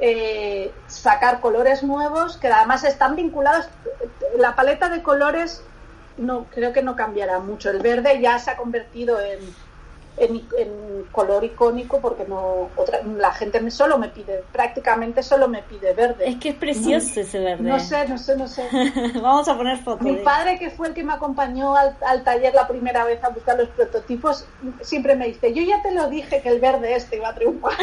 S2: eh, sacar colores nuevos, que además están vinculados, la paleta de colores no creo que no cambiará mucho. El verde ya se ha convertido en en, color icónico porque no otra, la gente me, solo me pide, prácticamente solo me pide verde.
S1: Es que es precioso ese verde.
S2: No sé, no sé, no sé.
S1: Vamos a poner fotos.
S2: Mi padre, que fue el que me acompañó al, taller la primera vez a buscar los prototipos, siempre me dice, yo ya te lo dije que el verde este iba a triunfar.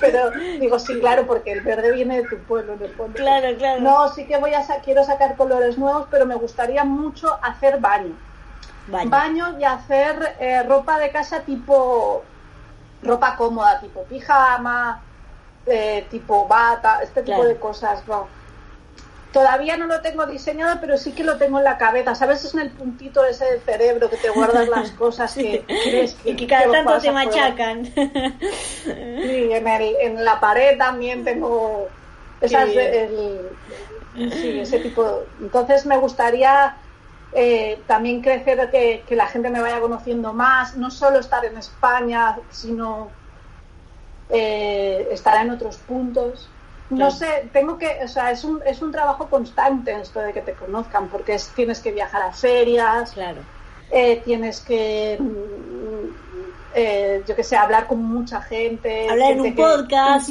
S2: Pero digo, sí, claro, porque el verde viene de tu pueblo en el fondo.
S1: Claro, claro.
S2: No, sí que voy a quiero sacar colores nuevos, pero me gustaría mucho hacer baño baño, y hacer eh, ropa de casa tipo ropa cómoda, tipo pijama, eh, tipo bata, este tipo de cosas. Todavía no lo tengo diseñado, pero sí que lo tengo en la cabeza. ¿Sabes? Es en el puntito ese del cerebro que te guardas las cosas que crees que,
S1: y que cada tanto te machacan.
S2: Sí, en, el, en la pared también tengo esas, el, sí, ese tipo. Entonces me gustaría eh, también crecer, que, que, la gente me vaya conociendo más, no solo estar en España, sino eh, estar en otros puntos. No sé, tengo que, o sea, es un, es un trabajo constante esto de que te conozcan, porque es, tienes que viajar a ferias,
S1: claro.
S2: Eh, tienes que, mm, eh, yo que sé, hablar con mucha gente.
S1: Hablar en un podcast.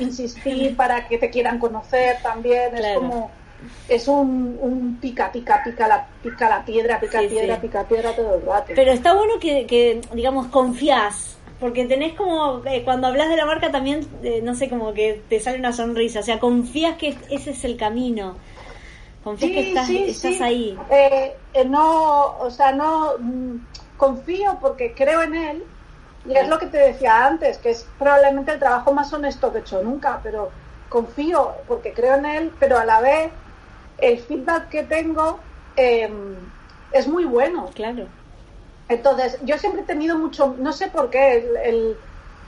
S2: Insistir, para que te quieran conocer también. Es como es un, un, pica, pica, pica la, pica la piedra, pica piedra, pica piedra todo el rato.
S1: Pero está bueno que, que digamos, confías, porque tenés como, eh, cuando hablas de la marca también, eh, no sé, como que te sale una sonrisa, o sea, confías que ese es el camino. Confías que estás, estás ahí.
S2: Eh, no, o sea, no, mm, confío porque creo en él, y es lo que te decía antes, que es probablemente el trabajo más honesto que he hecho nunca, pero confío porque creo en él, pero a la vez el feedback que tengo em, es muy bueno.
S1: Claro.
S2: Entonces, yo siempre he tenido mucho, no sé por qué, el,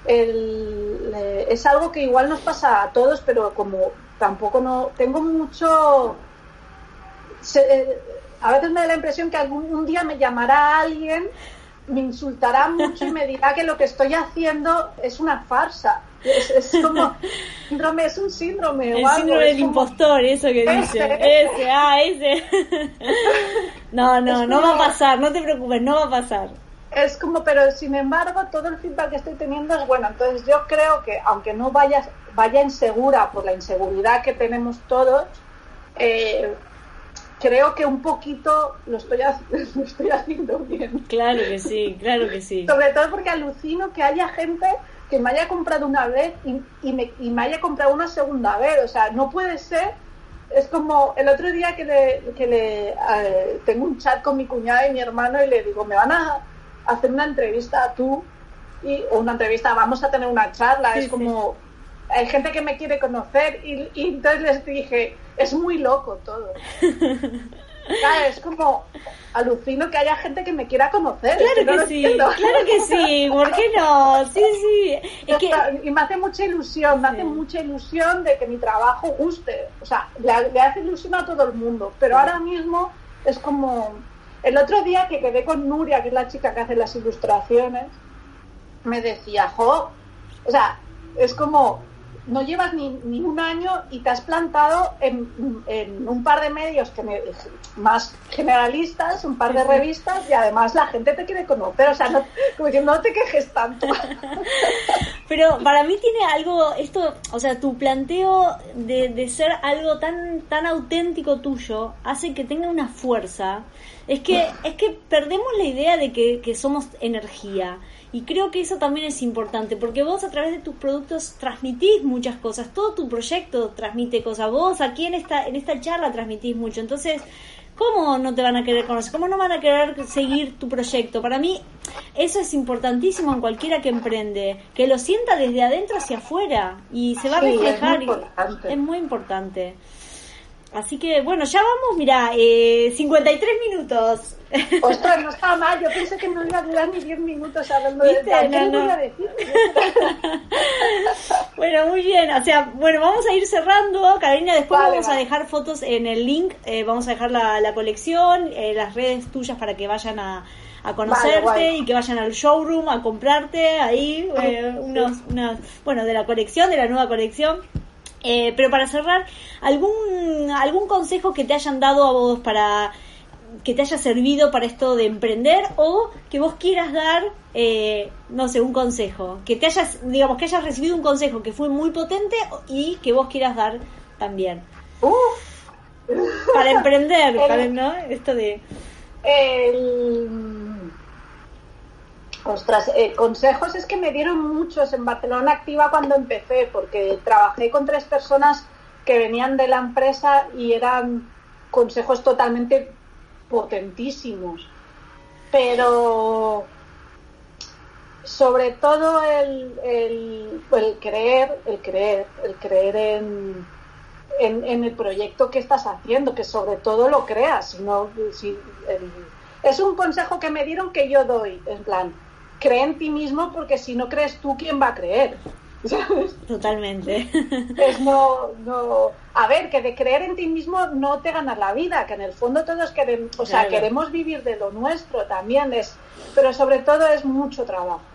S2: eh, es algo que igual nos pasa a todos, pero como tampoco no, tengo mucho, eh, a veces me da la impresión que algún un día me llamará alguien, me insultará mucho y me dirá que lo que estoy haciendo es una farsa. Es, como síndrome, es un síndrome.
S1: El síndrome del impostor, eso que dice. Ese, ah, ese. no, no, no va a pasar, no te preocupes, no va a pasar.
S2: Es como, pero sin embargo, todo el feedback que estoy teniendo es bueno. Entonces, yo creo que, aunque no vaya, vaya insegura por la inseguridad que tenemos todos, eh, creo que un poquito lo estoy, lo estoy haciendo bien.
S1: Claro que sí, claro que sí.
S2: Sobre todo porque alucino que haya gente que me haya comprado una vez y, me, y me haya comprado una segunda vez. O sea, no puede ser. Es como el otro día que le, que le eh, tengo un chat con mi cuñada y mi hermano y le digo, me van a hacer una entrevista a tú y, o una entrevista, vamos a tener una charla. es como, hay gente que me quiere conocer y, y entonces les dije, es muy loco todo. Claro, es como alucino que haya gente que me quiera conocer.
S1: Claro que, sí, claro que sí, ¿por qué no? Sí, sí.
S2: Y me hace mucha ilusión, me hace mucha ilusión de que mi trabajo guste. O sea, le, hace ilusión a todo el mundo, pero ahora mismo es como... El otro día que quedé con Nuria, que es la chica que hace las ilustraciones, me decía, jo, o sea, es como no llevas ni, ni, un año y te has plantado en, en un par de medios que más generalistas, un par de revistas y además la gente te quiere conocer, o sea, no, como diciendo, no te quejes tanto.
S1: Pero para mí tiene algo, esto, o sea, tu planteo de, de ser algo tan, tan auténtico tuyo hace que tenga una fuerza. Es que, es que perdemos la idea de que, que somos energía. Y creo que eso también es importante, porque vos a través de tus productos transmitís muchas cosas, todo tu proyecto transmite cosas, vos aquí en esta, en esta charla transmitís mucho, entonces, ¿cómo no te van a querer conocer? ¿Cómo no van a querer seguir tu proyecto? Para mí, eso es importantísimo en cualquiera que emprende, que lo sienta desde adentro hacia afuera y se va a reflejar. es muy importante. Así que bueno, ya vamos, mira, eh, 53 minutos.
S2: Ostras, no estaba mal, yo pensé que no iba a durar ni 10 minutos hablando de. ¿Qué no, no. decir?
S1: bueno, muy bien, o sea, bueno, vamos a ir cerrando, Carolina, después vamos a dejar fotos en el link, eh, vamos a dejar la, la colección, eh, las redes tuyas para que vayan a, a conocerte y que vayan al showroom a comprarte ahí eh, unos, unas, bueno, de la colección, de la nueva colección. Eh, pero para cerrar, ¿algún, ¿algún consejo que te hayan dado a vos para que te haya servido para esto de emprender o que vos quieras dar, eh, no sé, un consejo, que te hayas, digamos, que hayas recibido un consejo que fue muy potente y que vos quieras dar también. Para emprender, ¿no? Esto de...
S2: Ostras, eh, consejos es que me dieron muchos en Barcelona Activa cuando empecé, porque trabajé con tres personas que venían de la empresa y eran consejos totalmente potentísimos. Pero sobre todo el, el, el creer, el creer, el creer en, en, el proyecto que estás haciendo, que sobre todo lo creas. Si es un consejo que me dieron que yo doy, en plan, cree en ti mismo porque si no crees tú, ¿quién va a creer?
S1: Totalmente.
S2: Es no, no, a ver, que de creer en ti mismo no te ganas la vida, que en el fondo todos queremos, o sea, queremos vivir de lo nuestro también es, pero sobre todo es mucho trabajo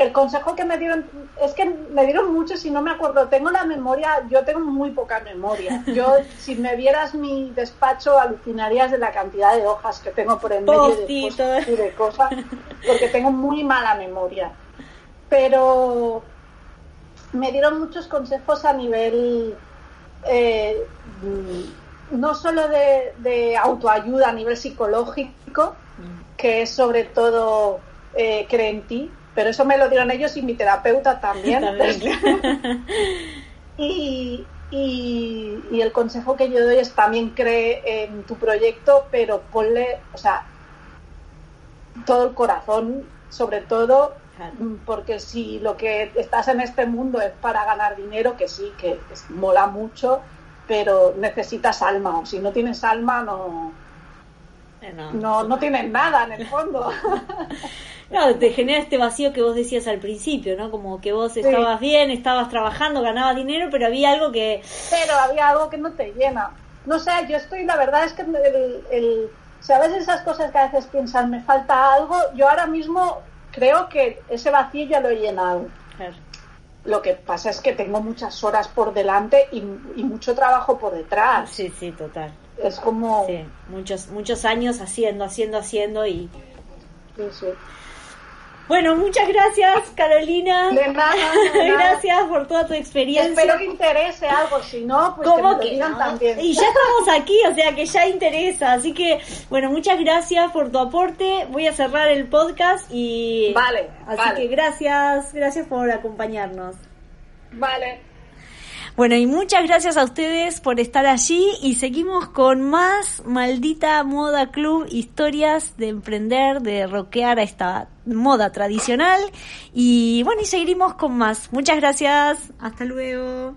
S2: el consejo que me dieron, es que me dieron mucho si no me acuerdo, tengo la memoria, yo tengo muy poca memoria. Yo, si me vieras mi despacho, alucinarías de la cantidad de hojas que tengo por en medio de, de cosas, porque tengo muy mala memoria. Pero me dieron muchos consejos a nivel, eh, no solo de, de autoayuda, a nivel psicológico, que es sobre todo eh, cree en ti, pero eso me lo dieron ellos y mi terapeuta también. y, y, el consejo que yo doy es también cree en tu proyecto, pero ponle, o sea, todo el corazón, sobre todo, porque si lo que estás en este mundo es para ganar dinero, que sí, que mola mucho, pero necesitas alma, o si no tienes alma, no, eh, no, no tienes nada en el fondo.
S1: No, te genera este vacío que vos decías al principio, ¿no? Como que vos estabas bien, estabas trabajando, ganabas dinero, pero había algo que...
S2: Pero había algo que no te llena. No sé, yo estoy, la verdad es que el, el, ¿sabes esas cosas que a veces piensas, me falta algo? Yo ahora mismo creo que ese vacío ya lo he llenado. Lo que pasa es que tengo muchas horas por delante y, y mucho trabajo por detrás.
S1: Sí, sí, total.
S2: Es como...
S1: Sí, muchos, muchos años haciendo, haciendo, haciendo y...
S2: Sí, sí.
S1: Bueno, muchas gracias, Carolina.
S2: De nada.
S1: gracias por toda tu experiencia.
S2: Espero que interese algo, si no, pues que, me que digan también.
S1: Y ya estamos aquí, o sea que ya interesa. Así que, bueno, muchas gracias por tu aporte. Voy a cerrar el podcast y.
S2: Vale.
S1: Así que gracias, gracias por acompañarnos.
S2: Vale.
S1: Bueno, y muchas gracias a ustedes por estar allí y seguimos con más Maldita Moda Club, historias de emprender, de rockear a esta moda tradicional y bueno, y seguiremos con más. Muchas gracias, hasta luego.